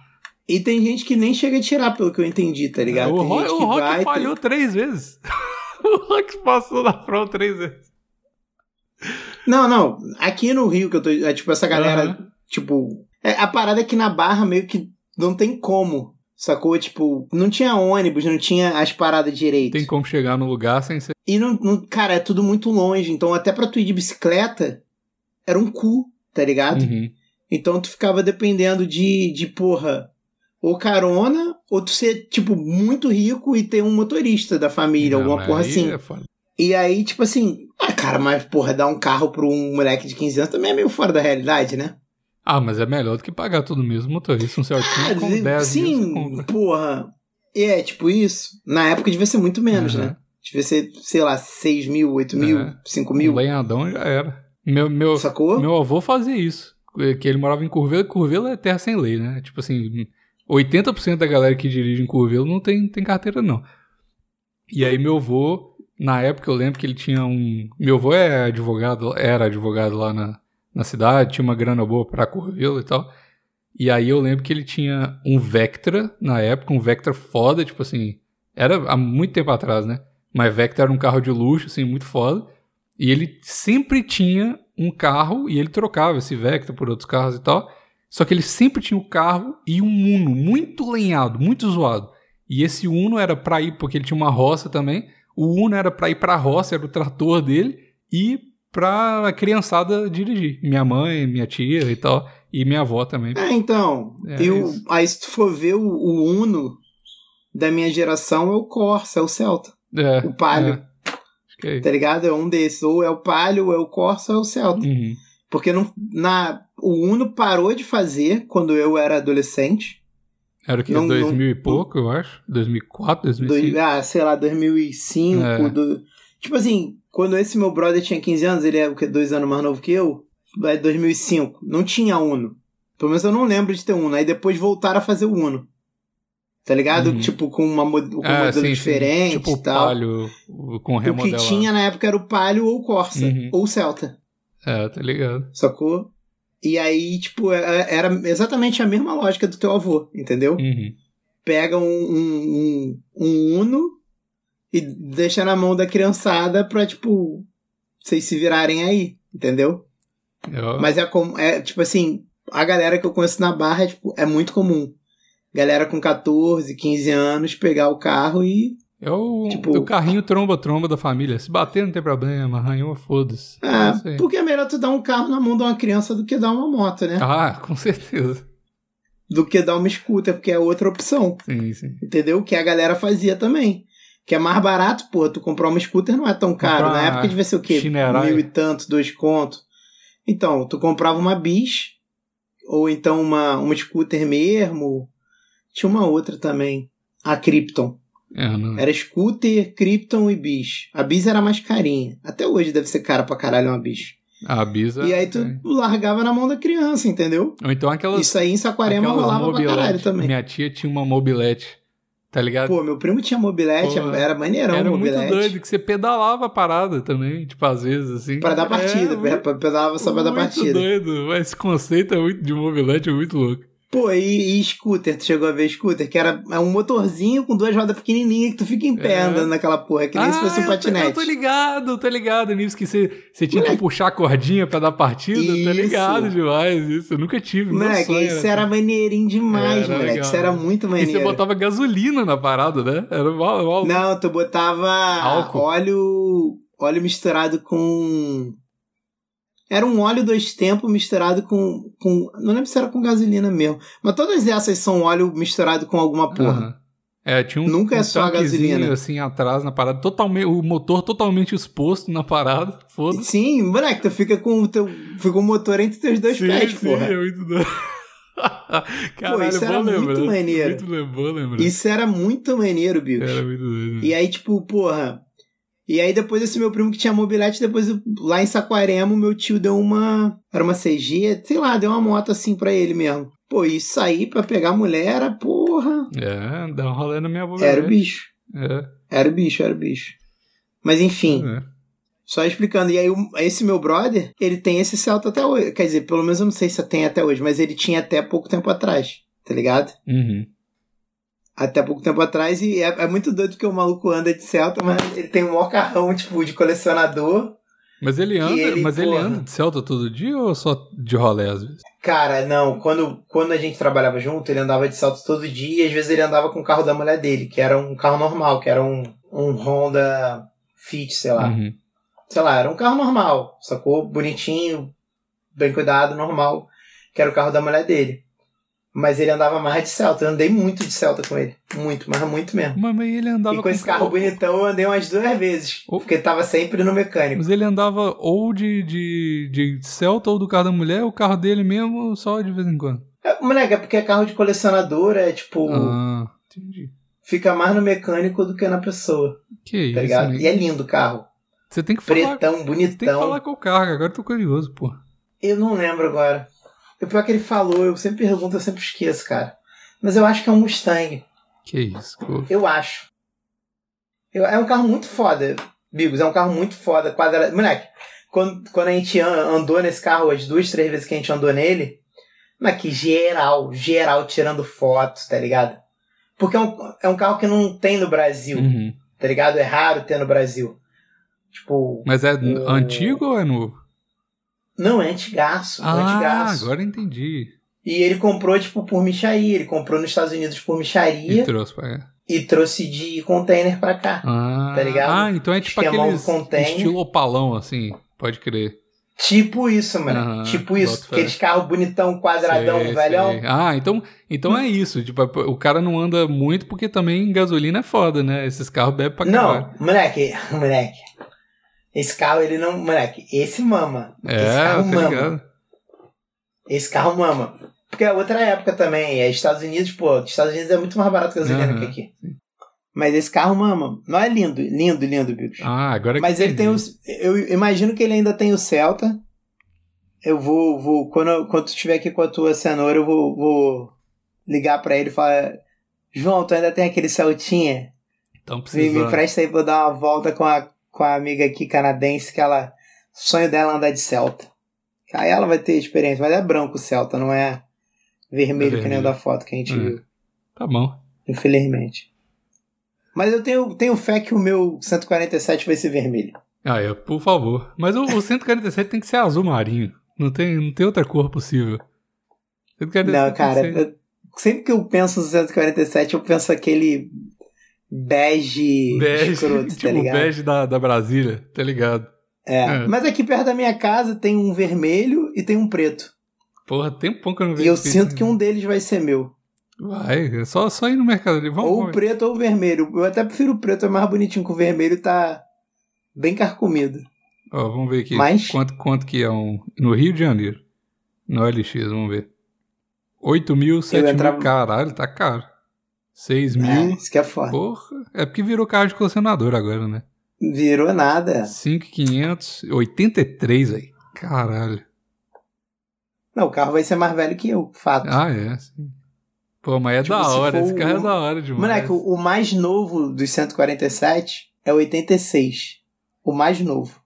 E tem gente que nem chega a tirar, pelo que eu entendi, tá ligado? o tem Rock, o Rock vai. falhou três vezes. o Rock passou na prova três vezes. Não, não. Aqui no Rio que eu tô. É, tipo, essa galera. Aham. Tipo. é, a parada é que na barra meio que não tem como. Sacou? Tipo, não tinha ônibus, não tinha as paradas direito. Tem como chegar no lugar sem ser. E não, não- cara, é tudo muito longe. Então, até pra tu ir de bicicleta, era um cu, tá ligado? Uhum. Então tu ficava dependendo de, de porra, ou carona, ou tu ser, tipo, muito rico e ter um motorista da família, Não, alguma porra assim. é. E aí, tipo assim, ah, cara, mas porra, dar um carro pra um moleque de 15 anos também é meio fora da realidade, né? Ah, mas é melhor do que pagar tudo mesmo. Motorista, um Celtinho com Ah, 10 mil você sim, compra. porra. É, tipo isso. Na época devia ser muito menos, Uhum. né? Devia ser, sei lá, 6 mil, 8 mil, É. 5 Um mil. lenhadão já era. Meu, meu, Sacou? meu avô fazia isso. Que ele morava em Curvelo. Curvelo é terra sem lei, né? Tipo assim, 80% da galera que dirige em Curvelo não tem, tem carteira, não. E aí meu avô, na época eu lembro que ele tinha um... Meu avô é advogado, era advogado lá na, na cidade, tinha uma grana boa pra Curvelo e tal. E aí eu lembro que ele tinha um Vectra, na época, um Vectra foda, tipo assim... Era há muito tempo atrás, né? Mas Vectra era um carro de luxo, assim, muito foda. E ele sempre tinha um carro e ele trocava esse Vectra por outros carros e tal. Só que ele sempre tinha o carro e um Uno muito lenhado, muito zoado. E esse Uno era pra ir, porque ele tinha uma roça também. O Uno era pra ir pra roça, era o trator dele, e pra criançada dirigir. Minha mãe, minha tia e tal. E minha avó também. É, então. É eu, isso. aí se tu for ver o, o Uno da minha geração é o Corsa, é o Celta. É, O Palio. é. É. Tá ligado? É um desses. Ou é o Palio, ou é o Corsa, ou é o Celta. Uhum. Porque não, na, o Uno parou de fazer quando eu era adolescente. Era o que? Não- 2000 e não- pouco, eu acho? 2004, 2005? Dois, ah, sei lá, 2005. É. do- tipo assim, quando esse meu brother tinha 15 anos, ele é o que, dois anos mais novo que eu, é 2005. Não tinha Uno. Pelo menos eu não lembro de ter Uno. Aí depois voltaram a fazer o Uno. Tá ligado? Uhum. Tipo, com, uma, com um Ah, modelo sim, sim. diferente Tipo e tal. Palio o- com o que remodelado. tinha na época era o Palio ou o Corsa. Uhum. Ou o Celta. É, tá ligado. Sacou? E aí, tipo, é- era exatamente a mesma lógica do teu avô, entendeu? Uhum. Pega um, um, um, um Uno e deixa na mão da criançada pra, tipo, vocês se virarem aí, entendeu? Eu- Mas é, com, é tipo assim, a galera que eu conheço na Barra é, tipo, é muito comum. Galera com 14, 15 anos pegar o carro e. É o, Tipo- o carrinho tromba-tromba da família. Se bater não tem problema, arranhou, foda-se. É aí. porque é melhor tu dar um carro na mão de uma criança do que dar uma moto, né? Ah, com certeza. Do que dar uma scooter, porque é outra opção. Sim, sim. Entendeu? Que a galera fazia também. Que é mais barato, pô, tu comprar uma scooter não é tão caro. Comprar Na época devia ser o quê? Chinerai. Mil e tanto, dois contos. Então, tu comprava uma bis, ou então uma, uma scooter mesmo. Tinha uma outra também. A Krypton. É, não. Era scooter, Krypton e bis. A bis era mais carinha. Até hoje deve ser cara pra caralho uma bis. A Bisa. e aí tu tem. largava na mão da criança, entendeu? Ou então aquelas. Isso aí em Saquarema rolava pra mobilete. caralho também. Minha tia tinha uma mobilete. Tá ligado? Pô, meu primo tinha mobilete, Pô, era maneirão Era mobilete. muito doido que você pedalava a parada também, tipo, às vezes, assim. Pra dar partida, É, muito- pra- pedalava só pra dar muito partida. doido. Esse conceito é muito, de mobilete é muito louco. Pô, e, e scooter, tu chegou a ver scooter? Que era é um motorzinho com duas rodas pequenininhas que tu fica em pé É. andando naquela porra, é que nem se fosse um eu tô- patinete. Eu tô ligado, tô ligado nisso, que você, tinha que puxar a cordinha pra dar partida. Tô Isso. ligado demais isso. Eu nunca tive. Moleque, sonho isso era maneirinho demais, Era moleque. legal. Isso era muito E maneiro. você botava gasolina na parada, né? Era mal, mal. Não, tu botava Álcool. óleo, óleo misturado com. Era um óleo dois tempos misturado com, com. Não lembro se era com gasolina mesmo. Mas todas essas são óleo misturado com alguma porra. Aham. É, tinha um, Nunca é um só a gasolina. assim atrás na parada, totalmente, o motor totalmente exposto na parada. Foda-se. Sim, moleque, tu fica com o teu. Fica o motor entre teus dois Sim, pés, sim, porra. é muito doido. Caralho, isso bom era muito maneiro. Muito. Isso era muito maneiro, bicho. Era muito doido. E aí, tipo, porra. E aí, depois esse meu primo que tinha mobilete, depois lá em Saquarema, o meu tio deu uma. Era uma CG, sei lá, deu uma moto assim pra ele mesmo. Pô, isso aí pra pegar mulher era, porra. É, dá um rolê na minha avó. Era o bicho. É, Era o bicho, era o bicho. Mas enfim, é. só explicando. E aí, esse meu brother, ele tem esse Celta até hoje. Quer dizer, pelo menos eu não sei se tem até hoje, mas ele tinha até pouco tempo atrás, tá ligado? Uhum. Até pouco tempo atrás e é, é muito doido porque o maluco anda de Celta, mas ele tem um maior carrão, tipo, de colecionador. Mas ele anda, ele, mas ele porra. anda de Celta todo dia ou só de rolê às vezes? Cara, não, quando, quando a gente trabalhava junto, ele andava de Celta todo dia e às vezes ele andava com o carro da mulher dele, que era um carro normal, que era um, um Honda Fit, sei lá. Uhum. Sei lá, era um carro normal, sacou? Bonitinho, bem cuidado, normal. que era o carro da mulher dele. Mas ele andava mais de Celta. Eu andei muito de Celta com ele. Muito, mas muito mesmo. Mas, mas ele andava E com esse carro bonitão eu andei umas duas vezes. Oh. Porque tava sempre no mecânico. Mas ele andava ou de, de, de Celta ou do carro da mulher, ou o carro dele mesmo, só de vez em quando. É, moleque, é porque é carro de colecionador, é tipo. Ah, entendi. Fica mais no mecânico do que na pessoa, Que isso, tá ligado? né? E é lindo o carro. Você tem que falar. Pretão, Você tem que bonitão. falar com o carro, agora eu tô curioso, pô. Eu não lembro agora. O pior que ele falou, eu sempre pergunto, eu sempre esqueço, cara. Mas eu acho que é um Mustang. Que isso, pô. Eu acho. Eu- é um carro muito foda, Bigos. É um carro muito foda. Quadra... Moleque, quando, quando a gente an- andou nesse carro, as duas, três vezes que a gente andou nele, moleque, geral, geral tirando fotos, tá ligado? Porque é um, é um carro que não tem no Brasil, Uhum. tá ligado? É raro ter no Brasil. Tipo, Mas é O- antigo ou é novo? Não, é antigaço. é Ah, antigaço. agora entendi. E ele comprou, tipo, por micharia. Ele comprou nos Estados Unidos por E micharia trouxe pra cá. e trouxe de container pra cá. Ah, Tá ligado? Ah, então é tipo Esquemão aqueles container. estilo opalão, assim. Pode crer. Tipo isso, mano. Tipo isso. Aqueles carros bonitão, quadradão, Sei, velhão. sei. Ah, então, então é isso. Tipo, o cara não anda muito porque também gasolina é foda, né? Esses carros bebem pra caralho. Não, moleque, moleque. Esse carro, ele não. Moleque, esse mama. esse É, carro tá mama. ligado? Esse carro mama. Porque é outra época também. É Estados Unidos, pô. Estados Unidos é muito mais barato que gasolina Aham, que aqui. Mas esse carro mama. Não é lindo, lindo, lindo, bicho. Ah, agora que Mas ele tem os. Eu imagino que ele ainda tem o Celta. Eu vou. vou quando, quando tu estiver aqui com a tua cenoura, eu vou, vou ligar pra ele e falar: João, tu ainda tem aquele Celtinha? Então Me, me precisa. empresta aí pra eu dar uma volta com a, com a amiga aqui canadense, que ela. O sonho dela é andar de Celta. Aí ela vai ter experiência, mas é branco o Celta, não é vermelho, É que nem o vermelho. da foto que a gente É. viu, Tá bom. infelizmente. Mas eu tenho, tenho fé que o meu 147 vai ser vermelho. Ah, é, por favor. Mas o, o 147 tem que ser azul marinho. Não tem, não tem outra cor possível. 147 Não, cara, ser- eu- sempre que eu penso no 147, eu penso aquele bege, Bege, escroto, tipo tá ligado? bege da, da Brasília, tá ligado? É. É. Mas aqui perto da minha casa tem um vermelho e tem um preto. Porra, tem um pouco que eu não E vejo. eu isso. sinto que um deles vai ser meu. Vai, é só, só ir no mercado ali. Vamos, ou o preto ou o vermelho. Eu até prefiro o preto, é mais bonitinho que o vermelho tá bem carcomido. Ó, vamos ver aqui. Mas- Quanto, quanto que é um. No Rio de Janeiro. No LX, vamos ver. 8 mil, 7 mil. entrava- Caralho, tá caro. 6 É, mil. isso que é foda. Porra. É porque virou carro de colecionador agora, né? Virou nada. 5,500. 83, aí. Caralho. Não, o carro vai ser mais velho que eu, fato. Ah, é. Sim. Pô, mas é Tipo, da hora. Esse carro é da hora demais. Moleque, o, mais novo dos 147 é o 86. O mais novo.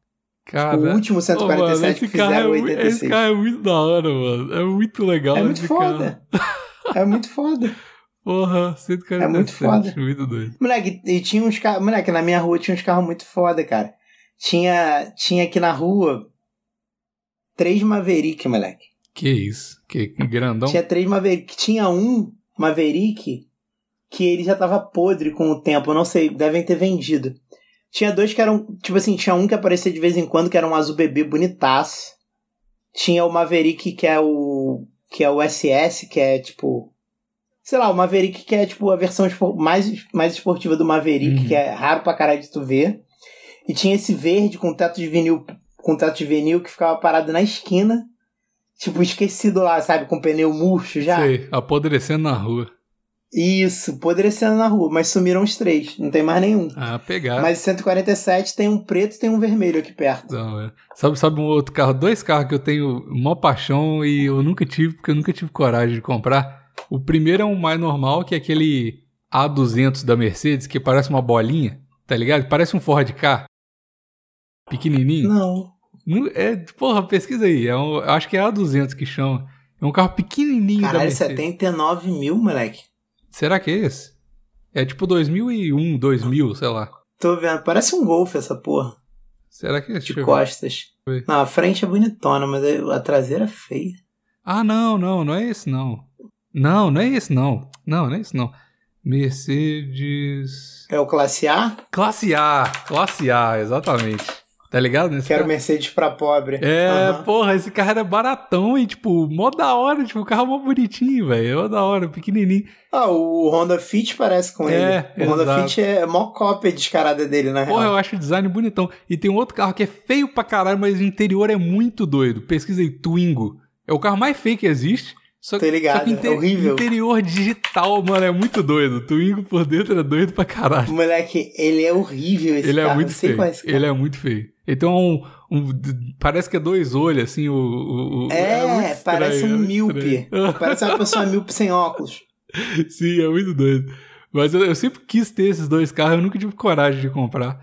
Cara, o último Ô, 147 mano, esse que fizeram é, o mu- 86. Esse carro é muito da hora, mano. É muito legal. É muito foda. Carro. É muito foda. Porra, 147. É muito foda. Muito doido. Moleque, e tinha uns carros. Moleque, na minha rua tinha uns carros muito foda, cara. Tinha, tinha aqui na rua três Maverick, moleque. Que isso? Que grandão. Tinha três Maverick. Tinha um Maverick que ele já tava podre com o tempo. Não sei, devem ter vendido. Tinha dois que eram. Tipo assim, tinha um que aparecia de vez em quando, que era um azul bebê bonitaço. Tinha o Maverick, que é o. Que é o SS, que é tipo. Sei lá, o Maverick que é tipo a versão mais, mais esportiva do Maverick, Uhum. que é raro pra caralho de tu ver. E tinha esse verde com teto de vinil. Com teto de vinil que ficava parado na esquina. Tipo, esquecido lá, sabe? Com pneu murcho já. Sei, apodrecendo na rua. Isso, apodrecendo na rua, mas sumiram os três, não tem mais nenhum. Ah, pegar. Mas 147 tem um preto e tem um vermelho aqui perto. Não, é. Sabe, sabe um outro carro? Dois carros que eu tenho maior paixão e eu nunca tive, porque eu nunca tive coragem de comprar. O primeiro é um mais normal, que é aquele A200 da Mercedes, que parece uma bolinha, tá ligado? Parece um Ford Ka. Pequenininho. Não. Não- É, porra, pesquisa aí. É um, eu acho que é A200 que chama. É um carro pequenininho da Caralho, Mercedes. 79 mil, moleque. Será que é esse? É tipo 2001, 2000, sei lá. Tô vendo, parece um Golf essa porra, Será que é esse? de Deixa costas. Não, a frente é bonitona, mas a traseira é feia. Ah, não, não, não é esse não. Não, não é esse não. Não, não é esse não. Mercedes. É o Classe A? Classe A, classe A, exatamente. Tá ligado? Nesse Quero carro? Mercedes pra pobre. É, Aham. porra, esse carro era baratão e, tipo, mó da hora, tipo, o carro mó bonitinho, velho. Mó da hora, pequenininho. Ah, o Honda Fit parece com É, ele. O Honda exato. Fit é mó cópia descarada dele, na Porra, real. eu acho o design bonitão. E tem um outro carro que é feio pra caralho, mas o interior é muito doido. Pesquisa aí, Twingo. É o carro mais feio que existe. Só, Tô ligado, só que inte- é horrível. interior digital, mano, é muito doido. Twingo por dentro é doido pra caralho. Moleque, ele é horrível esse Ele carro. é muito eu sei feio. é. Ele é muito feio. Então um, um- parece que é dois olhos, assim, o. o- o- É, muito estranho, parece um é muito míope. Parece uma pessoa míope sem óculos. Sim, é muito doido. Mas eu, eu sempre quis ter esses dois carros, eu nunca tive coragem de comprar.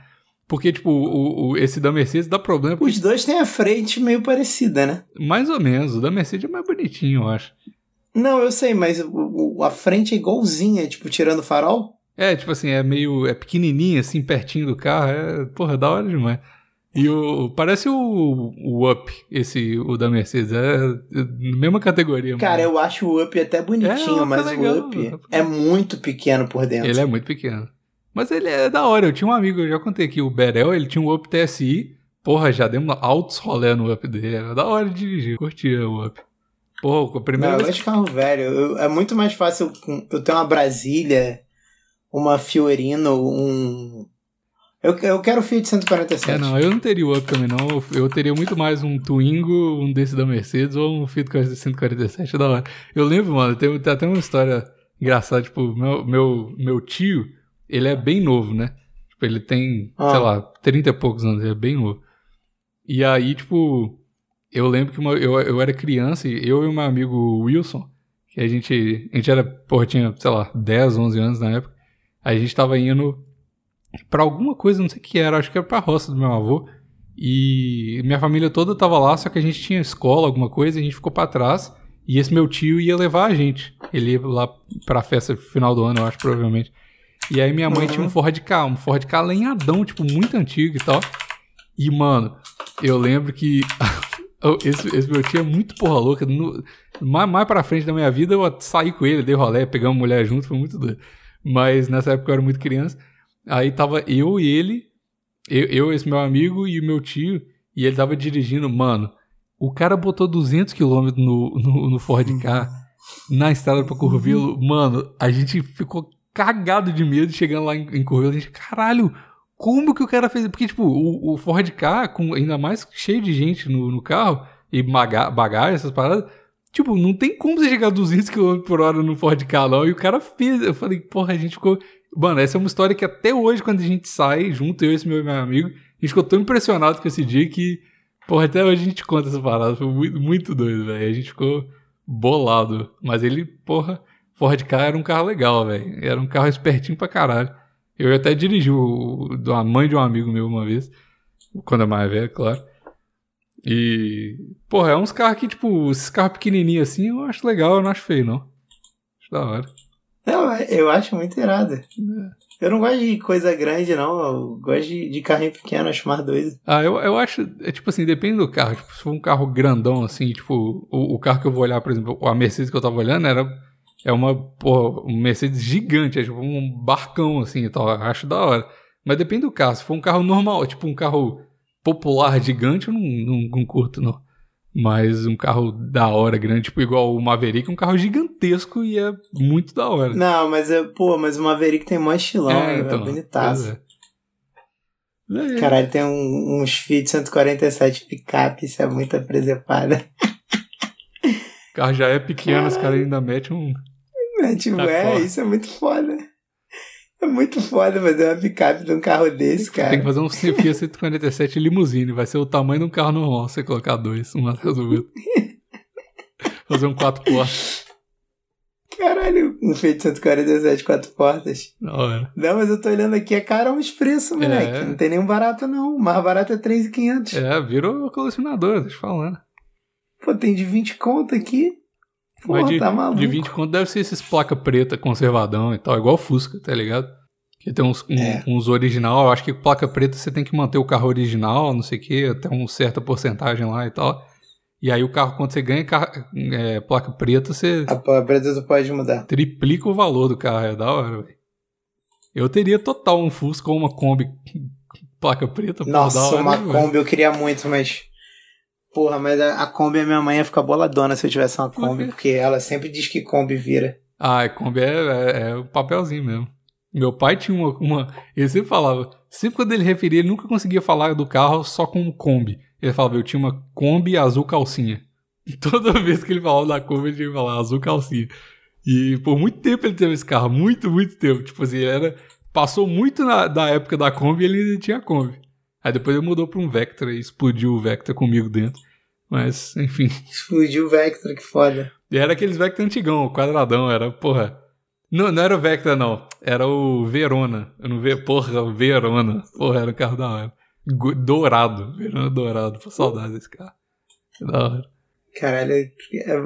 Porque, tipo, o, o- esse da Mercedes dá problema. Porque, Os dois têm a frente meio parecida, né? mais ou menos, o da Mercedes é mais bonitinho, eu acho. Não, eu sei, mas a frente é igualzinha, tipo, tirando o farol. É, tipo assim, é meio. É pequenininho, assim, pertinho do carro. É, porra, da hora demais. E o. Parece o, o Up, esse, o da Mercedes. É, é na mesma categoria. Cara, mano. eu acho o Up até É, bonitinho, é mas legal. o Up é muito pequeno por dentro. Ele é muito pequeno. Mas ele é da hora. Eu tinha um amigo, eu já contei aqui, o Berel, ele tinha um Up TSI. Porra, já demos altos rolê no Up dele. Era da hora de dirigir. Curtia o Up. Porra, a Não, eu gosto de carro velho. Eu- é muito mais fácil com- eu ter uma Brasília, uma Fiorino, um. Eu, eu quero o Fiat 147. É, não, eu não teria o Up também, não. Eu- Eu teria muito mais um Twingo, um desse da Mercedes ou um Fiat 147 da hora. Eu lembro, mano, tem, tem até uma história engraçada, tipo, meu, meu, meu tio, ele é bem novo, né? Tipo, ele tem, Ah. sei lá, 30 e poucos anos, ele é bem novo. E aí, tipo, eu lembro que uma- eu, eu era criança e eu e o meu amigo Wilson, que a gente, a gente era, porra, tinha, sei lá, 10, 11 anos na época, a gente tava indo pra alguma coisa, não sei o que era, acho que era pra roça do meu avô. E minha família toda tava lá, só que a gente tinha escola, alguma coisa, e a gente ficou pra trás. E esse meu tio ia levar a gente. Ele ia lá pra festa final do ano, eu acho, provavelmente. E aí minha mãe Uhum. tinha um Ford K, um Ford K lenhadão, tipo, muito antigo e tal. E, mano, eu lembro que esse, esse meu tio é muito porra louca. No- mais, mais pra frente da minha vida, eu saí com ele, dei rolé, pegamos mulher junto, foi muito doido. Mas nessa época eu era muito criança. Aí tava eu e ele, eu, eu, esse meu amigo e o meu tio, e ele tava dirigindo, mano. O cara botou 200 km no, no, no Ford K na estrada pra Curvelo. Mano, a gente ficou cagado de medo chegando lá em, em Curvelo. A gente, caralho, como que o cara fez? Porque, tipo, o, o Ford K, com, ainda mais cheio de gente no, no carro, e baga- bagagem, essas paradas, tipo, não tem como você chegar a 200 km por hora no Ford K, não. E o cara fez. Eu falei, porra, a gente ficou. Mano, essa é uma história que até hoje, quando a gente sai junto, eu e esse meu, meu amigo, a gente ficou tão impressionado com esse dia que, porra, até hoje a gente conta essa parada. Foi muito, muito doido, velho. A gente ficou bolado. Mas ele, porra, Ford K era um carro legal, velho. Era um carro espertinho pra caralho. Eu até dirigi o, o- a mãe de um amigo meu uma vez. Quando é mais velho, claro. E, porra, é uns carros que, tipo, esses carros pequenininhos assim, eu acho legal, eu não acho feio, não. Acho da hora. Não, eu acho muito irado. Eu não gosto de coisa grande, não. Eu gosto de, de carrinho pequeno, acho mais doido. Ah, eu, eu acho, é tipo assim, depende do carro. Tipo, se for um carro grandão, assim, tipo, o, o carro que eu vou olhar, por exemplo, a Mercedes que eu tava olhando era é uma, porra, um Mercedes gigante, é tipo um barcão, assim, e tal. Eu acho da hora. Mas depende do carro. Se for um carro normal, tipo um carro popular gigante, eu não, não, não curto, não. Mas um carro da hora, grande, tipo igual o Maverick, é um carro gigantesco e é muito da hora. Não, mas, é, pô, mas o Maverick tem mó estilão, é, então, bonitaço. pois é. É. Caralho, tem um, uns Fiat 147 picape, isso é muita presepada. O carro já é pequeno, os caras ainda metem um. É, tipo, Tá é, isso é muito foda. É muito foda fazer uma picape de um carro desse, cara. Tem que fazer um Fiat 147 limusine. Vai ser o tamanho de um carro normal. Você colocar dois, um atrás do outro. fazer um quatro portas. Caralho, um Fiat 147 quatro portas. Da hora. Não, mas eu tô olhando aqui, é caro uns preços, moleque. É. Não tem nenhum barato, não. O mais barato é 3,500. É, virou colecionador, deixa eu falando. Pô, tem de 20 conto aqui. Porra, Mas de, tá maluco. de 20 conto deve ser esses placa preta conservadão e tal, igual Fusca, tá ligado? Que tem uns, um- É. uns original, eu acho que placa preta você tem que manter o carro original, não sei o que, até uma certa porcentagem lá e tal. E aí o carro, quando você ganha é, placa preta, você A pobreza tu pode mudar. triplica o valor do carro, é da hora, velho. Eu teria total um Fusca ou uma Kombi placa preta. Nossa, uma né? Kombi eu queria muito, mas. Porra, mas a, a Kombi, a minha mãe ia ficar boladona se eu tivesse uma Kombi, porque ela sempre diz que Kombi vira. Ah, a Kombi é, é, é o papelzinho mesmo. Meu pai tinha uma, uma. Ele sempre falava. Sempre quando ele referia, ele nunca conseguia falar do carro só com Kombi. Ele falava, eu tinha uma Kombi azul calcinha. E toda vez que ele falava da Kombi, ele tinha que falar azul calcinha. E por muito tempo ele teve esse carro. Muito, muito tempo. Tipo assim, ele era. Passou muito na, da época da Kombi e ele ainda tinha Kombi. Aí depois ele mudou pra um Vectra e explodiu o Vectra comigo dentro. Mas, enfim. Explodiu o Vectra, que foda. E era aqueles Vectra antigão, o quadradão, era, porra. Não, não era o Vectra, não. Era o Verona. Eu não vi, porra, o Verona. Porra, era um carro da hora. Dourado. Verona dourado. Pô, saudade desse carro. Que da hora. Caralho, é,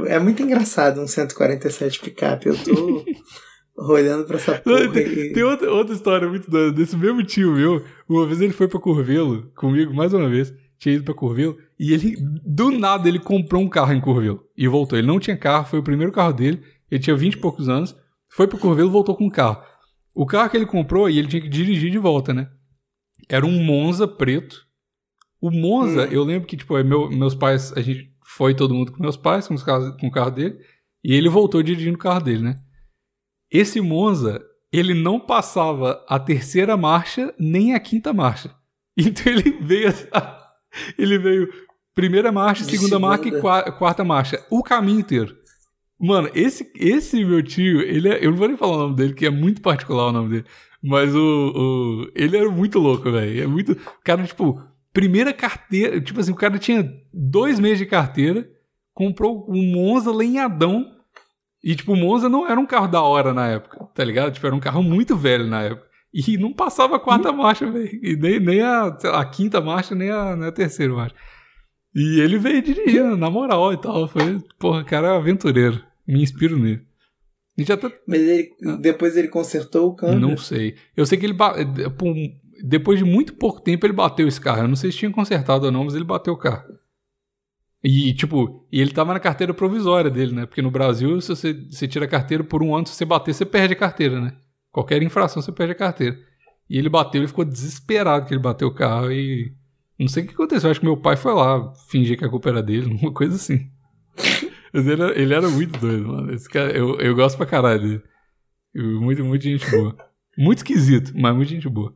é muito engraçado um 147 picape. Eu tô olhando pra essa porra tem e... tem outra, outra história muito doida. Desse mesmo tio meu. Uma vez ele foi pra Curvelo comigo, mais uma vez. Tinha ido pra Curvelo. E ele, do nada, ele comprou um carro em Curvelo. E voltou. Ele não tinha carro, foi o primeiro carro dele. Ele tinha 20 e poucos anos. Foi pro Curvelo e voltou com um carro. O carro que ele comprou, e ele tinha que dirigir de volta, né? Era um Monza preto. O Monza, Hum. eu lembro que, tipo, meu- meus pais, a gente foi todo mundo com meus pais, com, os carros, com o carro dele. E ele voltou dirigindo o carro dele, né? Esse Monza, ele não passava a terceira marcha nem a quinta marcha. Então ele veio. Ele veio primeira marcha, De segunda marcha e segunda. qua- quarta marcha. O caminho inteiro. Mano, esse, esse meu tio, ele é, eu não vou nem falar o nome dele, que é muito particular o nome dele. Mas o. o ele era muito louco, velho. É muito. O cara, tipo, primeira carteira. Tipo assim, o cara tinha dois meses de carteira, comprou um Monza lenhadão. E, tipo, o Monza não era um carro da hora na época, tá ligado? Tipo, era um carro muito velho na época. E não passava a quarta marcha, velho. E nem, nem a, lá, a quinta marcha, nem a, nem a terceira marcha. E ele veio dirigindo, na moral e tal. Foi, porra, cara é aventureiro. Me inspiro nele. E já tá. Mas ele, depois ele consertou o câmbio. Não sei. Eu sei que ele. um- Depois de muito pouco tempo, ele bateu esse carro. Eu não sei se tinha consertado ou não, mas ele bateu o carro. E, tipo, e ele tava na carteira provisória dele, né? Porque no Brasil, se você, você tira a carteira por um ano, se você bater, você perde a carteira, né? Qualquer infração, você perde a carteira. E ele bateu, ele ficou desesperado que ele bateu o carro e. Não sei o que aconteceu. Acho que meu pai foi lá fingir que a culpa era dele, uma coisa assim. Mas ele era, ele era muito doido, mano. Esse cara, eu, eu gosto pra caralho dele. Muito, muito gente boa. Muito esquisito, mas muito gente boa.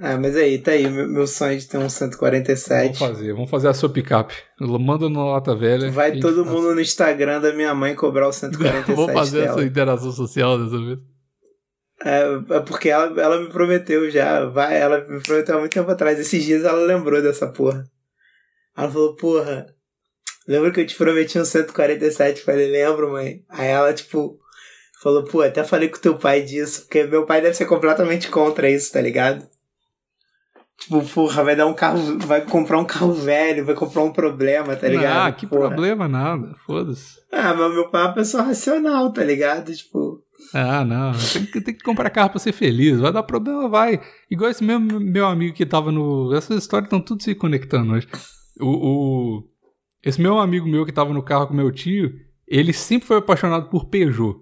Ah, mas aí, tá aí. Meu, meu sonho de ter um Vamos 147. fazer, vamos fazer a sua picape. Manda na lata velha. Vai todo faz. mundo no Instagram da minha mãe cobrar o 147 Vamos fazer dela. essa interação social dessa vez. É, é porque ela, ela me prometeu já. Vai, ela me prometeu há muito tempo atrás. Esses dias ela lembrou dessa porra. Ela falou, porra, lembra que eu te prometi um 147? Eu Falei, lembro, mãe. Aí ela, tipo, falou, pô, até falei com teu pai disso, porque meu pai deve ser completamente contra isso, tá ligado? Tipo, porra, vai dar um carro, vai comprar um carro velho, vai comprar um problema, tá ligado? Ah, que Porra. problema nada. Foda-se. Ah, mas meu pai é pessoa racional, tá ligado? Tipo, Ah, não. Tem que, tem que comprar carro pra ser feliz. Vai dar problema, vai. Igual esse mesmo meu amigo que tava no. Essas histórias estão tudo se conectando hoje. O, o- Esse meu amigo meu que tava no carro com meu tio, ele sempre foi apaixonado por Peugeot.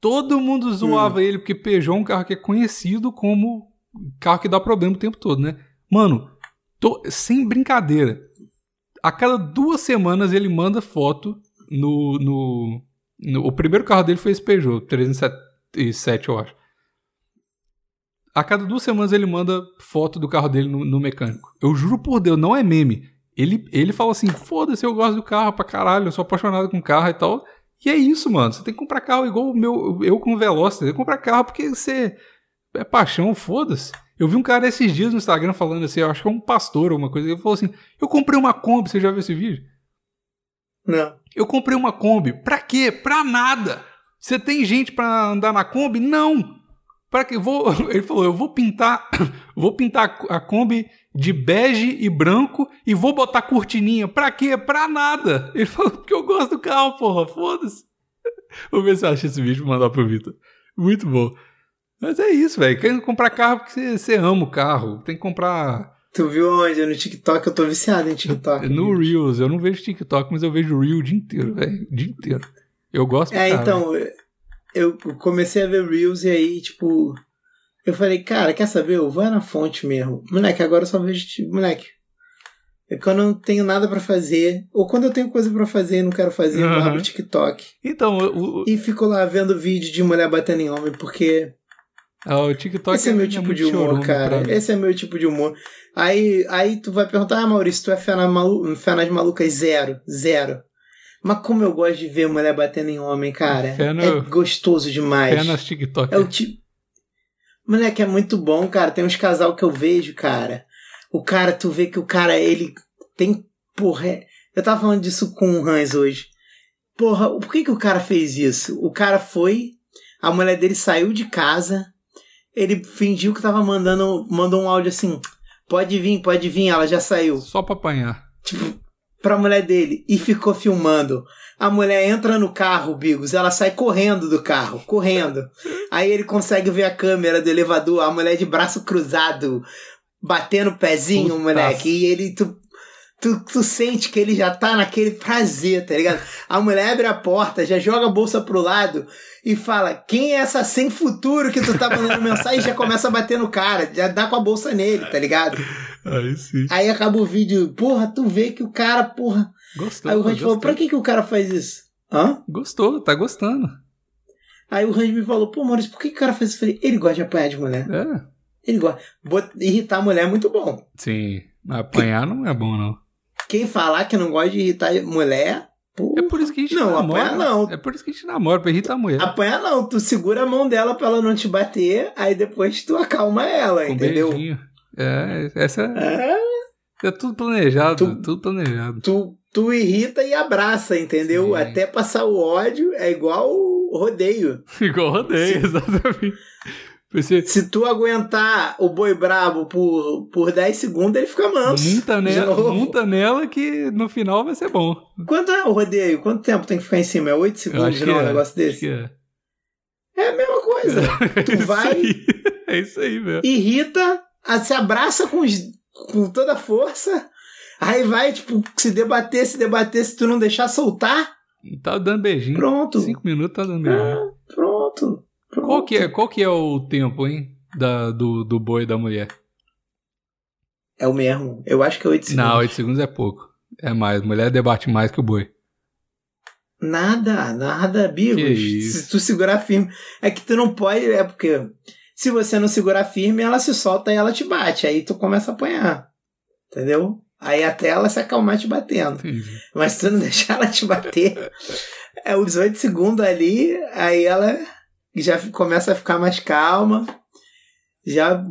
Todo mundo zoava ele, porque Peugeot é um carro que é conhecido como carro que dá problema o tempo todo, né? Mano, tô- sem brincadeira. A cada duas semanas ele manda foto no, no, no- O primeiro carro dele foi esse Peugeot 307, eu acho. A cada duas semanas ele manda foto do carro dele no, no mecânico. Eu juro por Deus, não é meme. Ele, ele fala assim: foda-se, eu gosto do carro pra caralho, eu sou apaixonado com carro e tal. E é isso, mano. Você tem que comprar carro igual o meu, eu com o Veloster. Você tem que comprar carro porque você é paixão, foda-se. Eu vi um cara esses dias no Instagram falando assim, eu acho que é um pastor ou uma coisa. Ele falou assim: Eu comprei uma Kombi, você já viu esse vídeo? não. Eu comprei uma Kombi. Pra quê? Pra nada. Você tem gente pra andar na Kombi? Não. Para que vou? Ele falou: eu vou pintar, vou pintar a Kombi de bege e branco e vou botar cortininha. Pra quê? Pra nada. Ele falou porque eu gosto do carro, porra. Foda-se. Vou ver se eu acho esse vídeo e mandar pro Vitor. Muito bom. Mas é isso, velho. Quer comprar carro porque você, ama o carro. Tem que comprar Tu viu onde? No TikTok? Eu tô viciado em TikTok. no Reels. Eu não vejo TikTok, mas eu vejo Reel o dia inteiro, velho. O dia inteiro. Eu gosto É, caralho. então, eu comecei a ver Reels e aí, tipo, Eu falei, cara, quer saber? Eu vou na fonte mesmo. Moleque, agora eu só vejo. tipo, Moleque. É quando eu não tenho nada pra fazer. Ou quando eu tenho coisa pra fazer e não quero fazer, eu Aham. abro o TikTok. Então, o, o, E fico lá vendo vídeo de mulher batendo em homem, porque ah, o TikTok esse é meu tipo de humor, cara. Esse é meu tipo de humor. Aí, aí tu vai perguntar, ah, Maurício, tu é fé, na malu fé nas malucas? Zero, zero. Mas como eu gosto de ver mulher batendo em homem, cara. No- É gostoso demais. Fé nas TikTok. É o tipo. Moleque, é muito bom, cara. Tem uns casal que eu vejo, cara. O cara, tu vê que o cara, ele tem. Porra, é- eu tava falando disso com o Hans hoje. Porra, por que, que o cara fez isso? O cara foi, a mulher dele saiu de casa, ele fingiu que tava mandando, mandou um áudio assim: pode vir, pode vir, ela já saiu Só pra apanhar. tipo, pra mulher dele e ficou filmando. A mulher entra no carro, Bigos, ela sai correndo do carro, correndo. Aí ele consegue ver a câmera do elevador, a mulher de braço cruzado, batendo o pezinho, Putaço. moleque. E ele, tu, tu, tu sente que ele já tá naquele prazer, tá ligado? A mulher abre a porta, já joga a bolsa pro lado e fala: Quem é essa sem futuro que tu tá mandando mensagem? E já começa a bater no cara, já dá com a bolsa nele, tá ligado? Aí sim. Aí acaba o vídeo, porra, tu vê que o cara, porra. Gostou. Aí o Hans falou, pra que, que o cara faz isso? Hã? Gostou, tá gostando. Aí o Hans me falou, pô, Maurício, por que, que o cara faz isso? Eu falei, ele gosta de apanhar de mulher. É. Ele gosta. Irritar a mulher é muito bom. Sim. Apanhar não é bom, não. Quem falar que não gosta de irritar mulher, pô, É por isso que a gente Não, namora. apanhar não. É por isso que a gente namora, pra irritar a mulher. apanhar não. Tu segura a mão dela pra ela não te bater, aí depois tu acalma ela, Com entendeu? beijinho. É, essa É, é tudo planejado, Tu- tudo planejado. tu, tu irrita e abraça, entendeu? Sim. Até passar o ódio é igual rodeio. Igual rodeio, exatamente. Você Se tu aguentar o boi brabo por, por 10 segundos, ele fica manso. monta nela, monta nela que no final vai ser bom. Quanto é o rodeio? Quanto tempo tem que ficar em cima? É 8 Eu segundos, não? Um é. negócio Acho desse? é. É a mesma coisa. É Tu vai- aí. É isso aí, velho. Irrita, se abraça com, os- com toda a força, aí vai, tipo, se debater, se debater, se tu não deixar soltar, Tá dando beijinho. pronto. Cinco minutos tá dando beijinho. Ah, pronto. Pronto. Qual que é, qual que é o tempo, hein? Da, do, do boi da mulher? É o mesmo. Eu acho que é 8 segundos. Não, 8 segundos é pouco. É mais. Mulher debate mais que o boi. Nada, nada, Bigos. Se tu segurar firme. É que tu não pode. É porque. Se você não segurar firme, ela se solta e ela te bate. Aí tu começa a apanhar. Entendeu? Aí até ela se acalmar te batendo. Entendi. Mas se tu não deixar ela te bater, é os 8 segundos ali, aí ela já começa a ficar mais calma. Já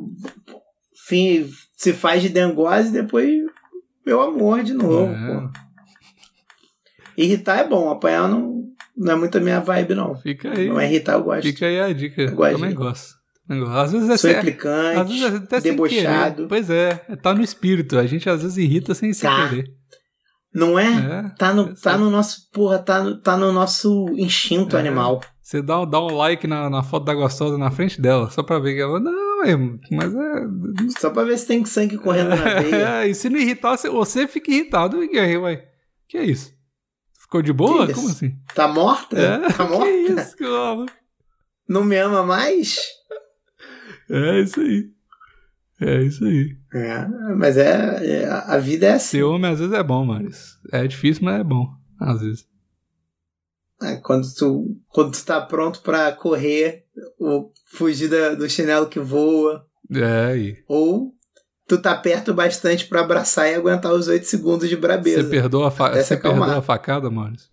fim, se faz de dengose e depois meu amor de novo. É. Irritar é bom, apanhar não, não é muito a minha vibe, não. Fica aí. Não é irritar, eu gosto. Fica aí a dica. Eu gosto gosto. Também gosto. Às vezes é Sou implicante, Às vezes é até debochado. Pois é, tá no espírito. A gente às vezes irrita sem, sem Tá. querer. não é? É. Tá no, eu tá no nosso, porra, tá no, tá no nosso instinto É. animal. Você dá, dá um like na, na foto da gostosa na frente dela, só pra ver que ela. Não, é, mas é. Só pra ver se tem sangue correndo na veia. É, e se não irritar, você, você fica irritado aí, ué. Que é isso? Ficou de boa? Que isso? Como assim? Tá morta? É, Tá que morta? isso, que maluco. Não me ama mais? É isso aí. É isso aí. É, mas é, é- a vida é assim. Homem às vezes é bom, Maris. É difícil, mas é bom. Às vezes. É, quando, tu, quando tu tá pronto pra correr, ou fugir da- do chinelo que voa, É aí. ou tu tá perto bastante pra abraçar e aguentar os 8 segundos de brabeza. Você perdoa a, fa você perdoa a facada, Maris?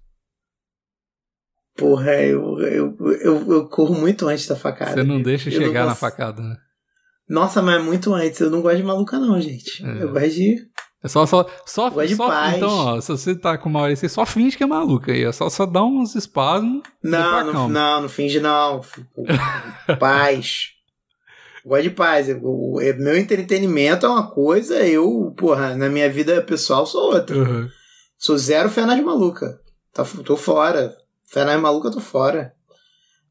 Porra, eu, eu, eu, eu corro muito antes da facada. Você não deixa Eu não chegar na facada, né? Nossa, mas muito antes. Eu não gosto de maluca, não, gente. É. Eu gosto de. É só, só, só, só paz. então, ó, se você tá com uma hora, você só finge que é maluca aí, só, só dá uns espasmos. Não, não, não, não finge, não. paz. Eu Gosto de paz. Eu- meu entretenimento é uma coisa, eu, porra, na minha vida pessoal sou outra. Uhum. Sou zero fé nas maluca. Tá, tô fora. Fé nas maluca, tô fora.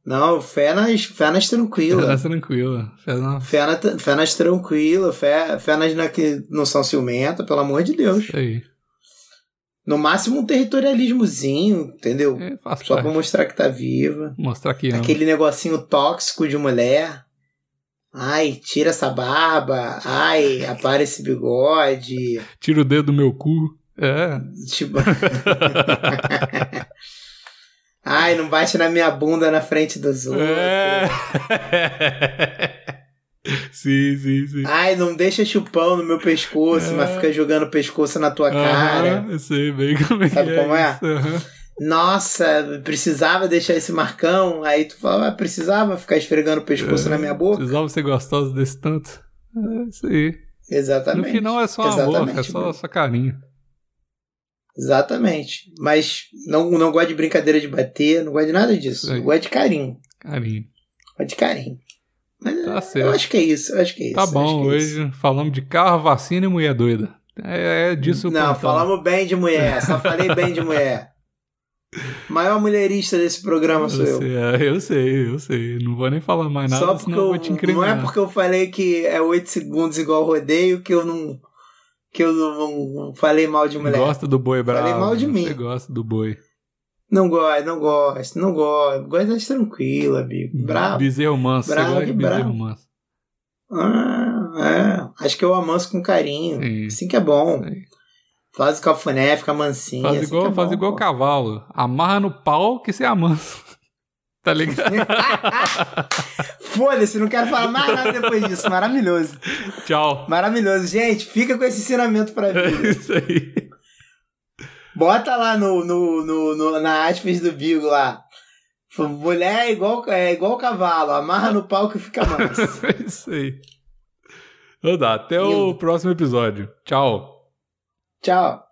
Não, fé nas, fé nas tranquila. Tá tranquila. Faz uma- Fé, na, fé nas tranquila, fé, fé nas na, que não são ciumenta, pelo amor de Deus. Isso aí. No máximo um territorialismozinho, entendeu? É, Só pra parte. mostrar que tá viva. Mostrar que ama. Aquele negocinho tóxico de mulher. Ai, tira essa barba. Ai, apara esse bigode. Tira o dedo do meu cu. É. Tipo. Ai, não bate na minha bunda na frente dos outros. É. sim, sim, sim. Ai, não deixa chupão no meu pescoço, É. mas fica jogando pescoço na tua cara. Eu sei bem como é Sabe que como é? aham. Nossa, precisava deixar esse marcão. Aí tu fala, ah, precisava ficar esfregando o pescoço É. na minha boca. Precisava ser gostosa desse tanto. É isso aí. Exatamente. No final é só amor, Exatamente, é só, só carinho. Exatamente. Mas não, não gosto de brincadeira de bater, não gosto de nada disso. Isso. Gosto de carinho. Carinho. Gosto de carinho. Mas Tá é, certo. eu acho que é isso, eu acho que é isso. Tá eu bom, é isso. hoje falamos de carro, vacina e mulher doida. É, é disso Não, falamos bem de mulher, só falei bem de mulher. Maior mulherista desse programa sou eu. sei, é, eu sei, eu sei. Não vou nem falar mais nada, Só porque senão eu vou te eu, não incriminar. é porque eu falei que é 8 segundos igual rodeio que eu não que eu não, falei mal de mulher. Gosta do boi bravo. Falei mal de mim. Você gosta do boi. Não gosto, não gosto, não gosto. Gosto das tranquila, amigo. Bravo. Bezerro manso. Bravo, você gosta de bezerro manso. Ah, é. Acho que eu amanso com carinho. Sim. Assim que é bom. Sim. Faz o cafuné, fica mansinho. Faz assim igual, é faz bom, igual pô. cavalo. Amarra no pau que você amansa. Tá ligado? Foda-se, não quero falar mais nada depois disso. Maravilhoso. Tchau. Maravilhoso. Gente, fica com esse ensinamento pra É vida. isso aí. Bota lá no, no, no, no- na aspas do Bigo lá. Mulher é igual, é igual cavalo, amarra no pau que fica manso. É isso aí. Então tá, até o próximo episódio. Tchau. Tchau.